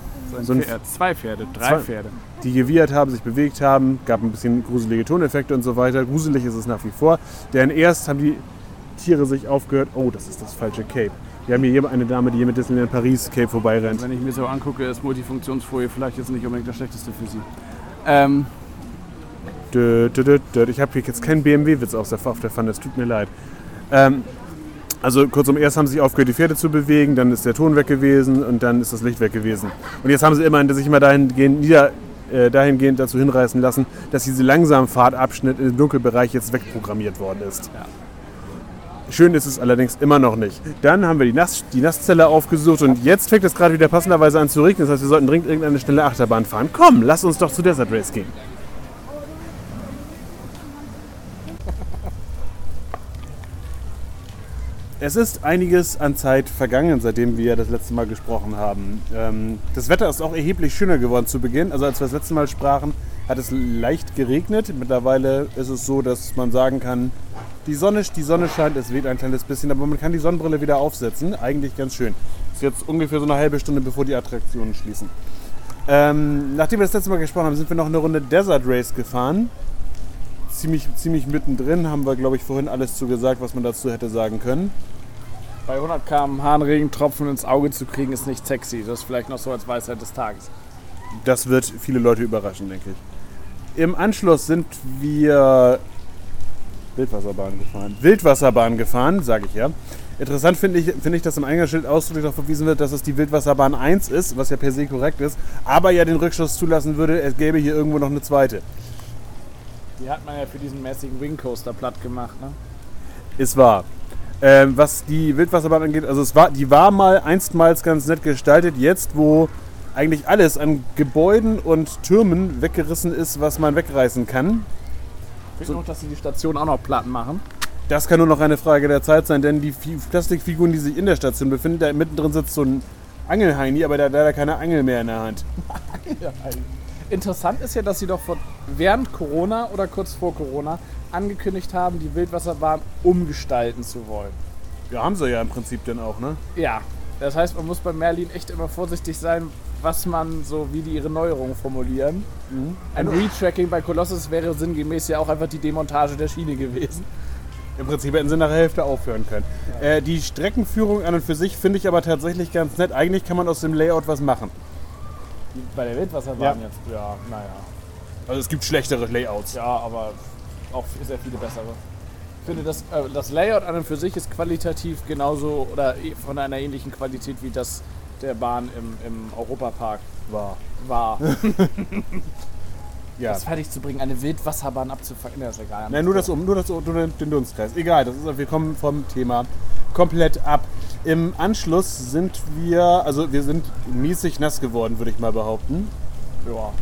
A: So ein
B: Pferd, zwei Pferde, drei
A: Zwei-
B: Pferde.
A: die gewiehert haben, sich bewegt haben, gab ein bisschen gruselige Toneffekte und so weiter. Gruselig ist es nach wie vor. Denn erst haben die Tiere sich aufgehört, oh, das ist das falsche Cape. Wir haben hier eine Dame, die hier mit Disneyland Paris Cape vorbeirennt.
B: Wenn ich mir so angucke, ist Multifunktionsfolie vielleicht jetzt nicht unbedingt das Schlechteste für sie. Ähm.
A: Ich habe hier jetzt keinen BMW-Witz auf der, auf der Pfanne, es tut mir leid. Ähm, also kurzum, erst haben sie sich aufgehört, die Pferde zu bewegen, dann ist der Ton weg gewesen und dann ist das Licht weg gewesen. Und jetzt haben sie immerhin sich immer dahingehend, nieder, äh, dahingehend dazu hinreißen lassen, dass diese Langsamfahrtabschnitt im Dunkelbereich jetzt wegprogrammiert worden ist.
B: Ja.
A: Schön ist es allerdings immer noch nicht. Dann haben wir die, Nass, die Nasszelle aufgesucht und jetzt fängt es gerade wieder passenderweise an zu regnen. Das heißt, wir sollten dringend irgendeine schnelle Achterbahn fahren. Komm, lass uns doch zu Desert Race gehen. Es ist einiges an Zeit vergangen, seitdem wir das letzte Mal gesprochen haben. Ähm, das Wetter ist auch erheblich schöner geworden zu Beginn. Also als wir das letzte Mal sprachen, hat es leicht geregnet. Mittlerweile ist es so, dass man sagen kann, die Sonne, die Sonne scheint, es weht ein kleines bisschen, aber man kann die Sonnenbrille wieder aufsetzen. Eigentlich ganz schön. Ist jetzt ungefähr so eine halbe Stunde, bevor die Attraktionen schließen. Ähm, nachdem wir das letzte Mal gesprochen haben, sind wir noch eine Runde Desert Race gefahren. Ziemlich, ziemlich mittendrin haben wir, glaube ich, vorhin alles zu gesagt, was man dazu hätte sagen können.
B: bei 100 km/h einen Regentropfen ins Auge zu kriegen, ist nicht sexy. Das ist vielleicht noch so als Weisheit des Tages.
A: Das wird viele Leute überraschen, denke ich. Im Anschluss sind wir Wildwasserbahn gefahren. Wildwasserbahn gefahren, sage ich ja. Interessant finde ich, finde ich, dass im Eingangsschild ausdrücklich darauf verwiesen wird, dass es die Wildwasserbahn 1 ist, was ja per se korrekt ist, aber ja den Rückschluss zulassen würde, es gäbe hier irgendwo noch eine zweite.
B: Die hat man ja für diesen mäßigen Wingcoaster platt gemacht. Ne?
A: Ist wahr. Ähm, was die Wildwasserbahn angeht, also es war, die war mal einstmals ganz nett gestaltet. Jetzt, wo eigentlich alles an Gebäuden und Türmen weggerissen ist, was man wegreißen kann,
B: Ich finde noch, dass sie die Station auch noch platt machen.
A: Das kann nur noch eine Frage der Zeit sein, denn die Fi- Plastikfiguren, die sich in der Station befinden, da mittendrin sitzt so ein Angelheini, aber der hat leider keine Angel mehr in der Hand. [LAUGHS]
B: Interessant ist ja, dass sie doch von, während Corona oder kurz vor Corona angekündigt haben, die Wildwasserbahn umgestalten zu wollen.
A: Ja, haben sie ja im Prinzip dann auch, ne?
B: Ja, das heißt, man muss bei Merlin echt immer vorsichtig sein, was man so, wie die ihre Neuerungen formulieren. Ein Retracking bei Colossus wäre sinngemäß ja auch einfach die Demontage der Schiene gewesen.
A: Im Prinzip hätten sie nach der Hälfte aufhören können. Äh, die Streckenführung an und für sich finde ich aber tatsächlich ganz nett. Eigentlich kann man aus dem Layout was machen.
B: Bei der Wildwasserbahn
A: Ja.
B: jetzt, ja, naja.
A: Also es gibt schlechtere Layouts.
B: Ja, aber auch sehr viele bessere. Ich finde, das, äh, das Layout an und für sich ist qualitativ genauso oder eh- von einer ähnlichen Qualität wie das der Bahn im, im Europapark
A: War.
B: war. [LAUGHS] [LAUGHS]
A: Ja.
B: Das fertig zu bringen, eine Wildwasserbahn abzufangen, das ist egal.
A: Nein, nur, das, um, nur, das, nur den, den Dunstkreis. Egal, das ist, wir kommen vom Thema komplett ab. Im Anschluss sind wir, also wir sind mäßig nass geworden, würde ich mal behaupten.
B: Ja.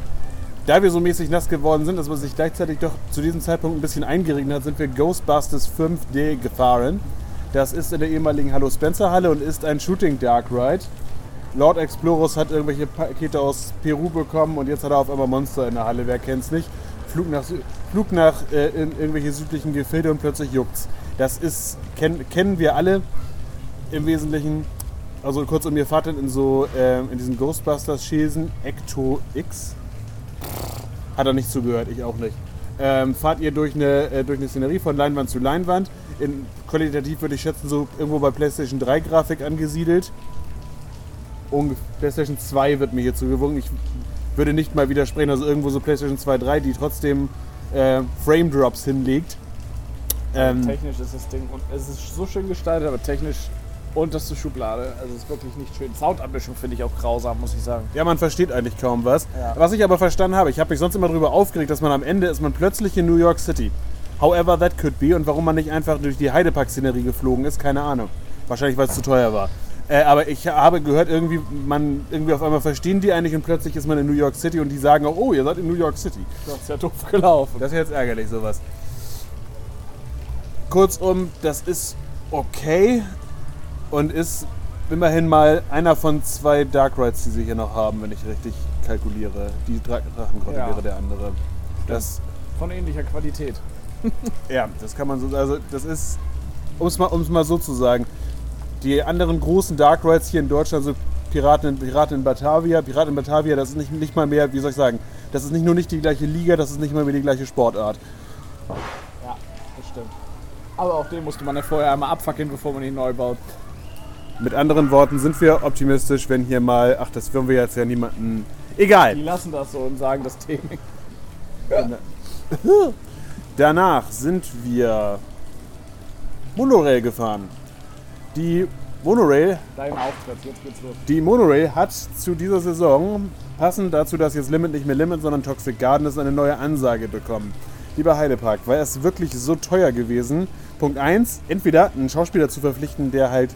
A: Da wir so mäßig nass geworden sind, dass man sich gleichzeitig doch zu diesem Zeitpunkt ein bisschen eingeregnet hat, sind wir Ghostbusters 5D gefahren. Das ist in der ehemaligen Hallo Spencer Halle und ist ein Shooting Dark Ride. Lord Explorus hat irgendwelche Pakete aus Peru bekommen und jetzt hat er auf einmal Monster in der Halle. Wer kennt's nicht? Flug nach, Flug nach äh, in irgendwelche südlichen Gefilde und plötzlich juckt's. Das ist, kenn, kennen wir alle im Wesentlichen. Also kurz um ihr fahrt in so äh, in diesen Ghostbusters Schäsen Ecto X. Hat er nicht zugehört, ich auch nicht. Ähm, fahrt ihr durch eine, äh, durch eine Szenerie von Leinwand zu Leinwand. In, qualitativ würde ich schätzen, so irgendwo bei PlayStation 3 Grafik angesiedelt. Ungef PlayStation 2 wird mir hier zugewunken. Ich würde nicht mal widersprechen, also irgendwo so PlayStation 2, 3, die trotzdem äh, Frame Drops hinlegt. Ähm,
B: Technisch ist das Ding und es ist so schön gestaltet, aber technisch unterste Schublade. Also es ist wirklich nicht schön. Soundabmischung finde ich auch grausam, muss ich sagen.
A: Ja, man versteht eigentlich kaum was.
B: Ja.
A: Was ich aber verstanden habe, ich habe mich sonst immer darüber aufgeregt, dass man am Ende ist man plötzlich in New York City. However that could be und warum man nicht einfach durch die Heidepark-Szenerie geflogen ist, keine Ahnung. Wahrscheinlich, weil es zu teuer war. Äh, aber ich habe gehört, irgendwie, man, irgendwie auf einmal verstehen die eigentlich und plötzlich ist man in New York City und die sagen auch, oh, ihr seid in New York City.
B: Das ist ja doof gelaufen.
A: Das ist jetzt ärgerlich, sowas. Kurzum, das ist okay und ist immerhin mal einer von zwei Dark Rides, die sie hier noch haben, wenn ich richtig kalkuliere. Die Dra Drachengrotte
B: Ja.
A: wäre der andere. Das,
B: Von ähnlicher Qualität. [LAUGHS]
A: ja, das kann man so, also das ist, um es mal, um's mal so zu sagen, die anderen großen Dark Rides hier in Deutschland, so Piraten, in- Piraten in Batavia, Piraten in Batavia, das ist nicht, nicht mal mehr, wie soll ich sagen, das ist nicht nur nicht die gleiche Liga, das ist nicht mal mehr die gleiche Sportart.
B: Ja, das stimmt. Aber auch den musste man ja vorher einmal abfackeln, bevor man ihn neu baut.
A: Mit anderen Worten sind wir optimistisch, wenn hier mal, ach, das würden wir jetzt ja niemanden. Egal.
B: Die lassen das so und sagen das Thema.
A: Danach sind wir Monorail gefahren. Die Monorail,
B: Dein Auftritt, jetzt geht's los.
A: die Monorail hat zu dieser Saison, passend dazu, dass jetzt Limit nicht mehr Limit, sondern Toxic Garden ist, eine neue Ansage bekommen. Lieber Heidepark, war es wirklich so teuer gewesen? Punkt 1, entweder einen Schauspieler zu verpflichten, der halt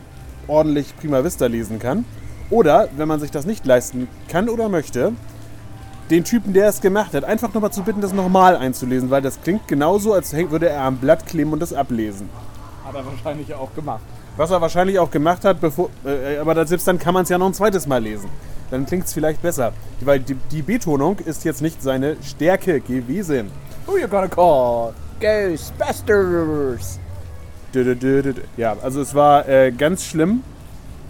A: ordentlich Prima Vista lesen kann. Oder, wenn man sich das nicht leisten kann oder möchte, den Typen, der es gemacht hat, einfach nochmal zu bitten, das nochmal einzulesen, weil das klingt genauso, als würde er am Blatt kleben und das ablesen.
B: Hat er wahrscheinlich auch gemacht.
A: Was er wahrscheinlich auch gemacht hat, bevor, äh, aber das- selbst dann kann man es ja noch ein zweites Mal lesen. Dann klingt es vielleicht besser. Weil die, die Betonung ist jetzt nicht seine Stärke gewesen.
B: Who you gonna call? Ghostbusters!
A: Ja, also es war äh, ganz schlimm.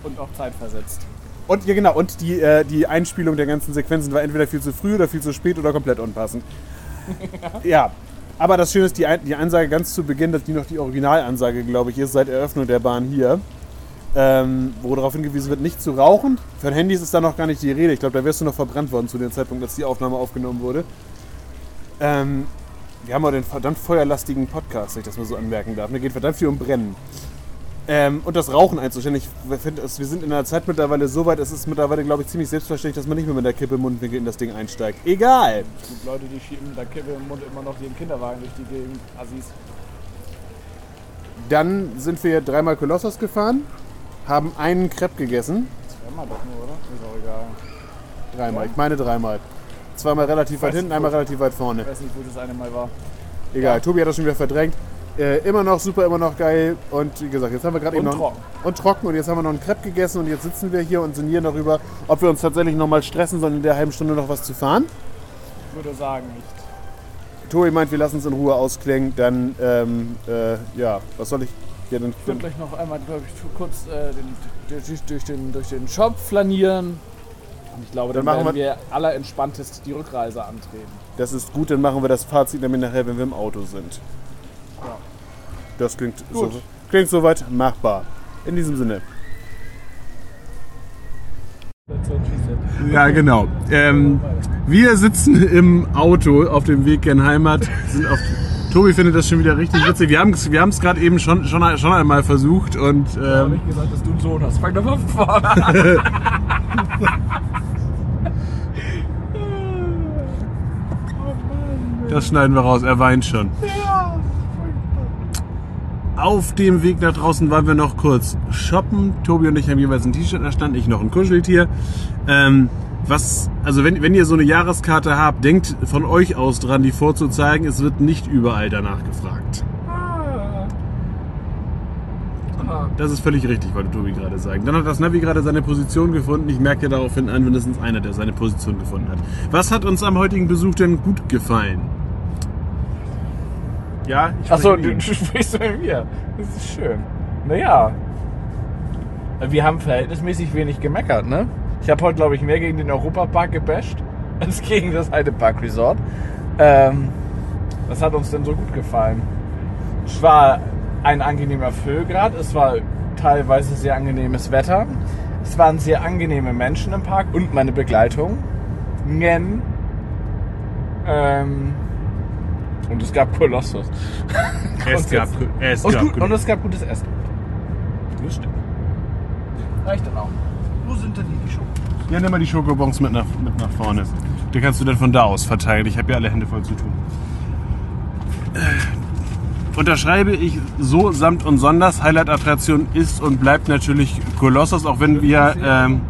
B: Und auch zeitversetzt.
A: Und ja genau, und die, äh, die Einspielung der ganzen Sequenzen war entweder viel zu früh oder viel zu spät oder komplett unpassend. [LAUGHS] ja. Aber das Schöne ist, die, die Ansage ganz zu Beginn, dass die noch die Originalansage, glaube ich, ist seit Eröffnung der Bahn hier. Ähm, wo darauf hingewiesen wird, nicht zu rauchen. Von Handys ist da noch gar nicht die Rede. Ich glaube, da wärst du noch verbrannt worden zu dem Zeitpunkt, als die Aufnahme aufgenommen wurde. Ähm, wir haben auch den verdammt feuerlastigen Podcast, wenn ich das mal so anmerken darf. Mir geht verdammt viel um Brennen. Ähm, und das Rauchen einzustellen. Ich finde, wir sind in einer Zeit mittlerweile so weit, es ist mittlerweile, glaube ich, ziemlich selbstverständlich, dass man nicht mehr mit der Kippe im Mundwinkel in das Ding einsteigt. Egal!
B: Es gibt Leute, die schieben mit der Kippe im Mund immer noch den Kinderwagen durch die Gegend. Assis.
A: Dann sind wir dreimal Kolossos gefahren, haben einen Crepe gegessen.
B: Zweimal doch nur, oder? Ist auch egal.
A: Dreimal, ich meine dreimal. Zweimal relativ weit hinten, einmal relativ weit vorne.
B: Ich weiß nicht, wo das eine Mal war.
A: Egal,
B: Ja.
A: Tobi hat das schon wieder verdrängt. Äh, immer noch super, immer noch geil. Und wie gesagt, jetzt haben wir gerade eben
B: Und
A: noch.
B: trocken.
A: Und trocken. Und jetzt haben wir noch einen Crepe gegessen. Und jetzt sitzen wir hier und sinnieren darüber, ob wir uns tatsächlich noch mal stressen sollen, in der halben Stunde noch was zu fahren.
B: Ich würde sagen nicht.
A: Tobi meint, wir lassen es in Ruhe ausklingen. Dann, ähm, äh, ja, was soll ich dir denn.
B: Ich würde gleich noch einmal, glaube ich, kurz äh, den, durch, durch, den, durch den Shop flanieren. Und ich glaube,
A: Dann
B: dann,
A: machen
B: werden wir allerentspanntest die Rückreise antreten.
A: Das ist gut, dann machen wir das Fazit nämlich nachher, wenn wir im Auto sind.
B: Ja.
A: Das klingt,
B: Gut.
A: so, klingt soweit machbar. In diesem Sinne. Ja, genau. Ähm, wir sitzen im Auto auf dem Weg gen Heimat. Sind auf, Tobi findet das schon wieder richtig witzig. Wir haben es wir gerade eben schon, schon, schon einmal versucht und ähm,
B: ich gesagt, dass du einen Sohn hast. Fang doch mal vorne an. [LAUGHS]
A: das schneiden wir raus. Er weint schon. Auf dem Weg nach draußen waren wir noch kurz shoppen. Tobi und ich haben jeweils ein T-Shirt erstanden, ich noch ein Kuscheltier. Ähm, was, also wenn, wenn ihr so eine Jahreskarte habt, denkt von euch aus dran, die vorzuzeigen. Es wird nicht überall danach gefragt. Das ist völlig richtig, wollte Tobi gerade sagen. Dann hat das Navi gerade seine Position gefunden. Ich merke daraufhin an, mindestens einer, der seine Position gefunden hat. Was hat uns am heutigen Besuch denn gut gefallen? Ja, ich
C: Achso, [LAUGHS] du, sprichst mit mir. Das ist schön. Naja. Wir haben verhältnismäßig wenig gemeckert, ne? Ich habe heute, glaube ich, mehr gegen den Europapark gebasht, als [LAUGHS] gegen das Heidepark Resort. Ähm, was hat uns denn so gut gefallen? Es war ein angenehmer Füllgrad, es war teilweise sehr angenehmes Wetter. Es waren sehr angenehme Menschen im Park und meine Begleitung. Ngen. Ähm, und es gab Kolossus.
A: Es [LAUGHS] gab, es
C: Und,
A: gab
C: gut, und es gab gutes Essen.
A: Das stimmt.
C: Reicht dann auch. Wo sind denn die Schuhe?
A: Ja, nimm mal die Schokobons mit nach, mit nach vorne. Die kannst du dann von da aus verteilen. Ich habe ja alle Hände voll zu tun. Unterschreibe ich so samt und sonders. Highlight-Attraktion ist und bleibt natürlich Kolossos, auch wenn wir, ähm,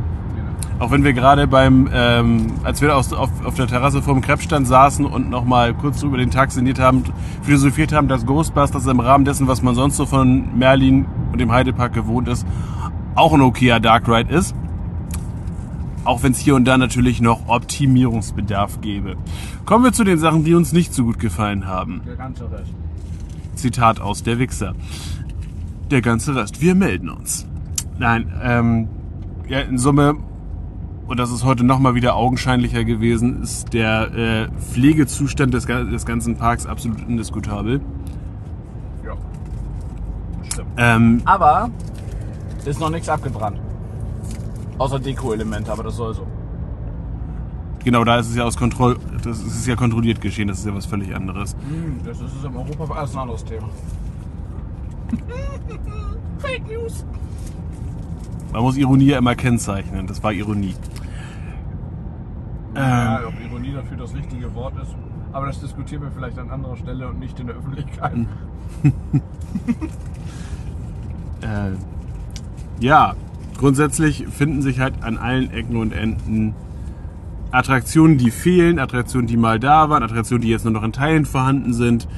A: auch wenn wir gerade beim, ähm, als wir aus, auf, auf der Terrasse vor dem Krebsstand saßen und nochmal kurz über den Tag sinniert haben, philosophiert haben, dass Ghostbusters im Rahmen dessen, was man sonst so von Merlin und dem Heidepark gewohnt ist, auch ein okayer Dark Ride ist. Auch wenn es hier und da natürlich noch Optimierungsbedarf gäbe. Kommen wir zu den Sachen, die uns nicht so gut gefallen haben.
C: Der ganze.
A: Zitat aus der Wichser. Der ganze Rest. Wir melden uns. Nein, ähm, ja, in Summe, und das ist heute nochmal wieder augenscheinlicher gewesen, ist der äh, Pflegezustand des, des ganzen Parks absolut indiskutabel.
C: Ja. Stimmt.
A: Ähm,
C: Aber ist noch nichts abgebrannt. Außer Deko-Elemente, aber das soll so.
A: Genau, da ist es ja aus Kontroll, das ist ja kontrolliert geschehen, das ist ja was völlig anderes.
C: Hm, das ist es im Europa. Das ist ein anderes Thema. [LAUGHS] Fake News.
A: Man muss Ironie ja immer kennzeichnen, das war Ironie.
C: Ja,
A: Ähm,
C: ob Ironie dafür das richtige Wort ist. Aber das diskutieren wir vielleicht an anderer Stelle und nicht in der Öffentlichkeit. [LAUGHS]
A: äh, ja, grundsätzlich finden sich halt an allen Ecken und Enden Attraktionen, die fehlen, Attraktionen, die mal da waren, Attraktionen, die jetzt nur noch in Teilen vorhanden sind.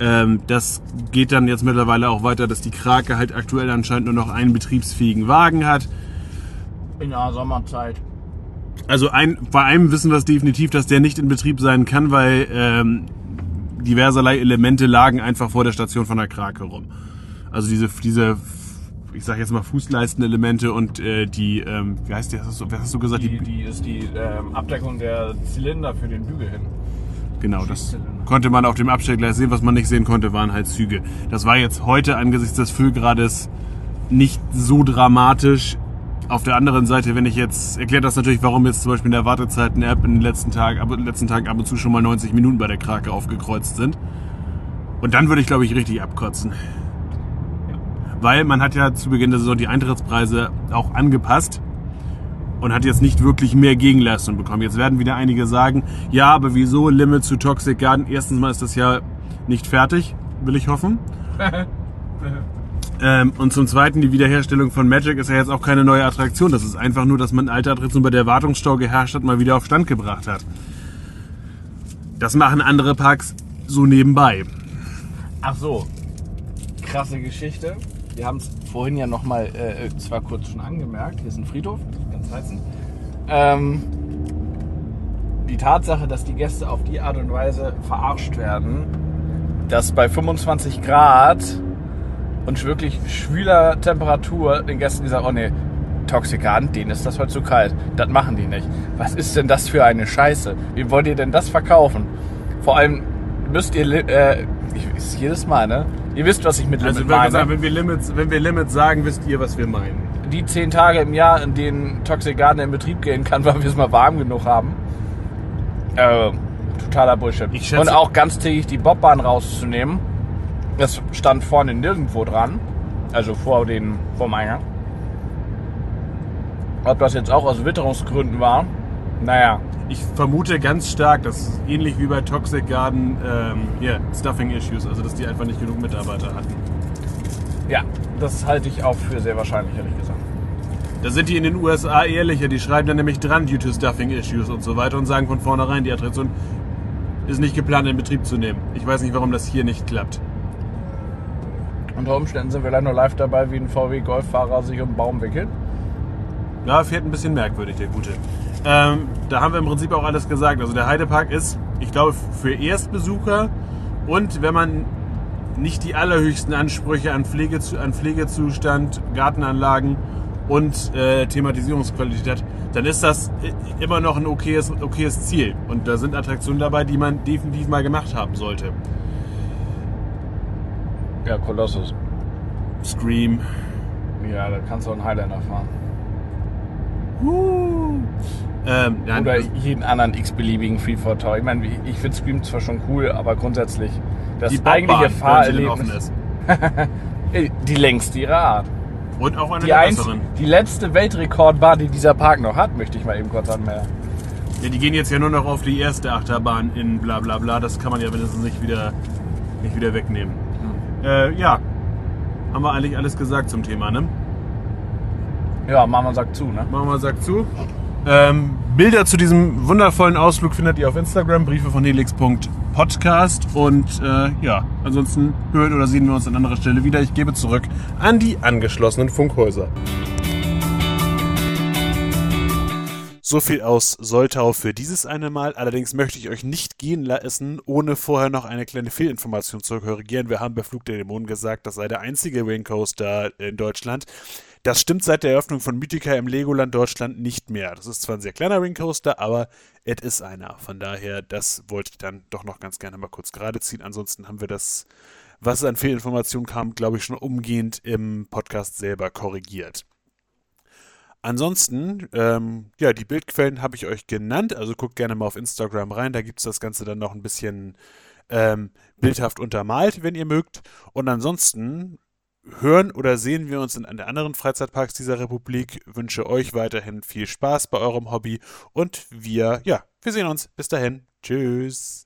A: Ähm, das geht dann jetzt mittlerweile auch weiter, dass die Krake halt aktuell anscheinend nur noch einen betriebsfähigen Wagen hat.
C: In der Sommerzeit.
A: Also ein, bei einem wissen wir es definitiv, dass der nicht in Betrieb sein kann, weil ähm, diverserlei Elemente lagen einfach vor der Station von der Krake rum. Also diese, diese ich sag jetzt mal Fußleistenelemente und äh, die, ähm, wie heißt die, hast du, was hast du gesagt?
C: Die, die ist die ähm, Abdeckung der Zylinder für den Bügel hin.
A: Genau, das konnte man auf dem Abstellgleis sehen. Was man nicht sehen konnte, waren halt Züge. Das war jetzt heute angesichts des Füllgrades nicht so dramatisch. Auf der anderen Seite, wenn ich jetzt, erklärt das natürlich, warum jetzt zum Beispiel in der Wartezeiten-App in den letzten Tagen, ab, letzten Tagen ab und zu schon mal 90 Minuten bei der Krake aufgekreuzt sind. Und dann würde ich, glaube ich, richtig abkotzen. Weil man hat ja zu Beginn der Saison die Eintrittspreise auch angepasst und hat jetzt nicht wirklich mehr Gegenleistung bekommen. Jetzt werden wieder einige sagen, ja, aber wieso Limit zu Toxic Garden? Erstens mal ist das ja nicht fertig, will ich hoffen. [LAUGHS] ähm, und zum Zweiten, die Wiederherstellung von Magic ist ja jetzt auch keine neue Attraktion. Das ist einfach nur, dass man alte Attraktion bei der Wartungsstau geherrscht hat, mal wieder auf Stand gebracht hat. Das machen andere Parks so nebenbei.
C: Ach so.
B: krasse Geschichte. Wir haben es vorhin ja nochmal äh, zwar kurz schon angemerkt. Hier ist ein Friedhof, ganz heißen. Ähm, die Tatsache, dass die Gäste auf die Art und Weise verarscht werden, dass bei 25 Grad und wirklich schwüler Temperatur den Gästen gesagt, oh nee, Toxikaten, denen ist das heute zu kalt. Das machen die nicht. Was ist denn das für eine Scheiße? Wie wollt ihr denn das verkaufen? Vor allem müsst ihr, äh, ich, ist jedes Mal, ne? Ihr wisst, was ich mit Limit
A: Also
B: meine.
A: wenn wir, sagen, wenn, wir Limits, wenn wir Limits sagen, wisst ihr, was wir meinen.
B: die zehn Tage im Jahr, in denen Toxic Garden in Betrieb gehen kann, [LAUGHS] weil wir es mal warm genug haben. Äh, totaler Bullshit.
A: Schätze-
B: Und auch ganztägig die Bobbahn rauszunehmen. Das stand vorne nirgendwo dran. Also vor den, vorm Eingang. Ob das jetzt auch aus Witterungsgründen war, naja.
A: Ich vermute ganz stark, dass ähnlich wie bei Toxic Garden ähm, hier Stuffing Issues, also dass die einfach nicht genug Mitarbeiter hatten.
B: Ja, das halte ich auch für sehr wahrscheinlich, ehrlich gesagt.
A: Da sind die in den USA ehrlicher, die schreiben dann nämlich dran due to Stuffing Issues und so weiter und sagen von vornherein, die Attraktion ist nicht geplant in Betrieb zu nehmen. Ich weiß nicht, warum das hier nicht klappt.
B: Unter Umständen sind wir leider nur live dabei, wie ein VW-Golffahrer sich um einen Baum wickelt.
A: Ja, fährt ein bisschen merkwürdig, der Gute. Ähm, da haben wir im Prinzip auch alles gesagt. Also der Heidepark ist, ich glaube, für Erstbesucher und wenn man nicht die allerhöchsten Ansprüche an, Pflege, an Pflegezustand, Gartenanlagen und äh, Thematisierungsqualität hat, dann ist das i- immer noch ein okayes, okayes Ziel. Und da sind Attraktionen dabei, die man definitiv mal gemacht haben sollte.
B: Ja, Kolossus.
A: Scream.
B: Ja, da kannst du auch einen Highlander fahren.
A: Ähm, ja,
B: Oder jeden anderen x-beliebigen Free for Tower. Ich meine, ich finde Scream zwar schon cool, aber grundsätzlich das
A: die
B: eigentliche Fahrerlebnis,
A: offen ist.
B: Ey, die längste ihrer Art.
A: Und auch eine
B: Die,
A: der
B: einz die letzte Weltrekordbahn, die dieser Park noch hat, möchte ich mal eben kurz anmerken.
A: Ja, die gehen jetzt ja nur noch auf die erste Achterbahn in bla bla bla. Das kann man ja mindestens nicht wieder, nicht wieder wegnehmen. Äh, ja, haben wir eigentlich alles gesagt zum Thema, ne?
B: Ja, Mama sagt zu, ne?
A: Wir sagt zu. Ähm, Bilder zu diesem wundervollen Ausflug findet ihr auf Instagram, Briefe von helix.podcast. Und äh, ja, ansonsten hören oder sehen wir uns an anderer Stelle wieder. Ich gebe zurück an die angeschlossenen Funkhäuser. So viel aus Soltau für dieses eine Mal. Allerdings möchte ich euch nicht gehen lassen, ohne vorher noch eine kleine Fehlinformation zu korrigieren. Wir haben bei Flug der Dämonen gesagt, das sei der einzige Wingcoaster in Deutschland. Das stimmt seit der Eröffnung von Mythica im Legoland Deutschland nicht mehr. Das ist zwar ein sehr kleiner Wingcoaster, aber es ist einer. Von daher, das wollte ich dann doch noch ganz gerne mal kurz gerade ziehen. Ansonsten haben wir das, was an Fehlinformationen kam, glaube ich, schon umgehend im Podcast selber korrigiert. Ansonsten, ähm, ja, die Bildquellen habe ich euch genannt, also guckt gerne mal auf Instagram rein, da gibt es das Ganze dann noch ein bisschen ähm, bildhaft untermalt, wenn ihr mögt. Und ansonsten hören oder sehen wir uns in den anderen Freizeitparks dieser Republik. Wünsche euch weiterhin viel Spaß bei eurem Hobby und wir, ja, wir sehen uns. Bis dahin. Tschüss.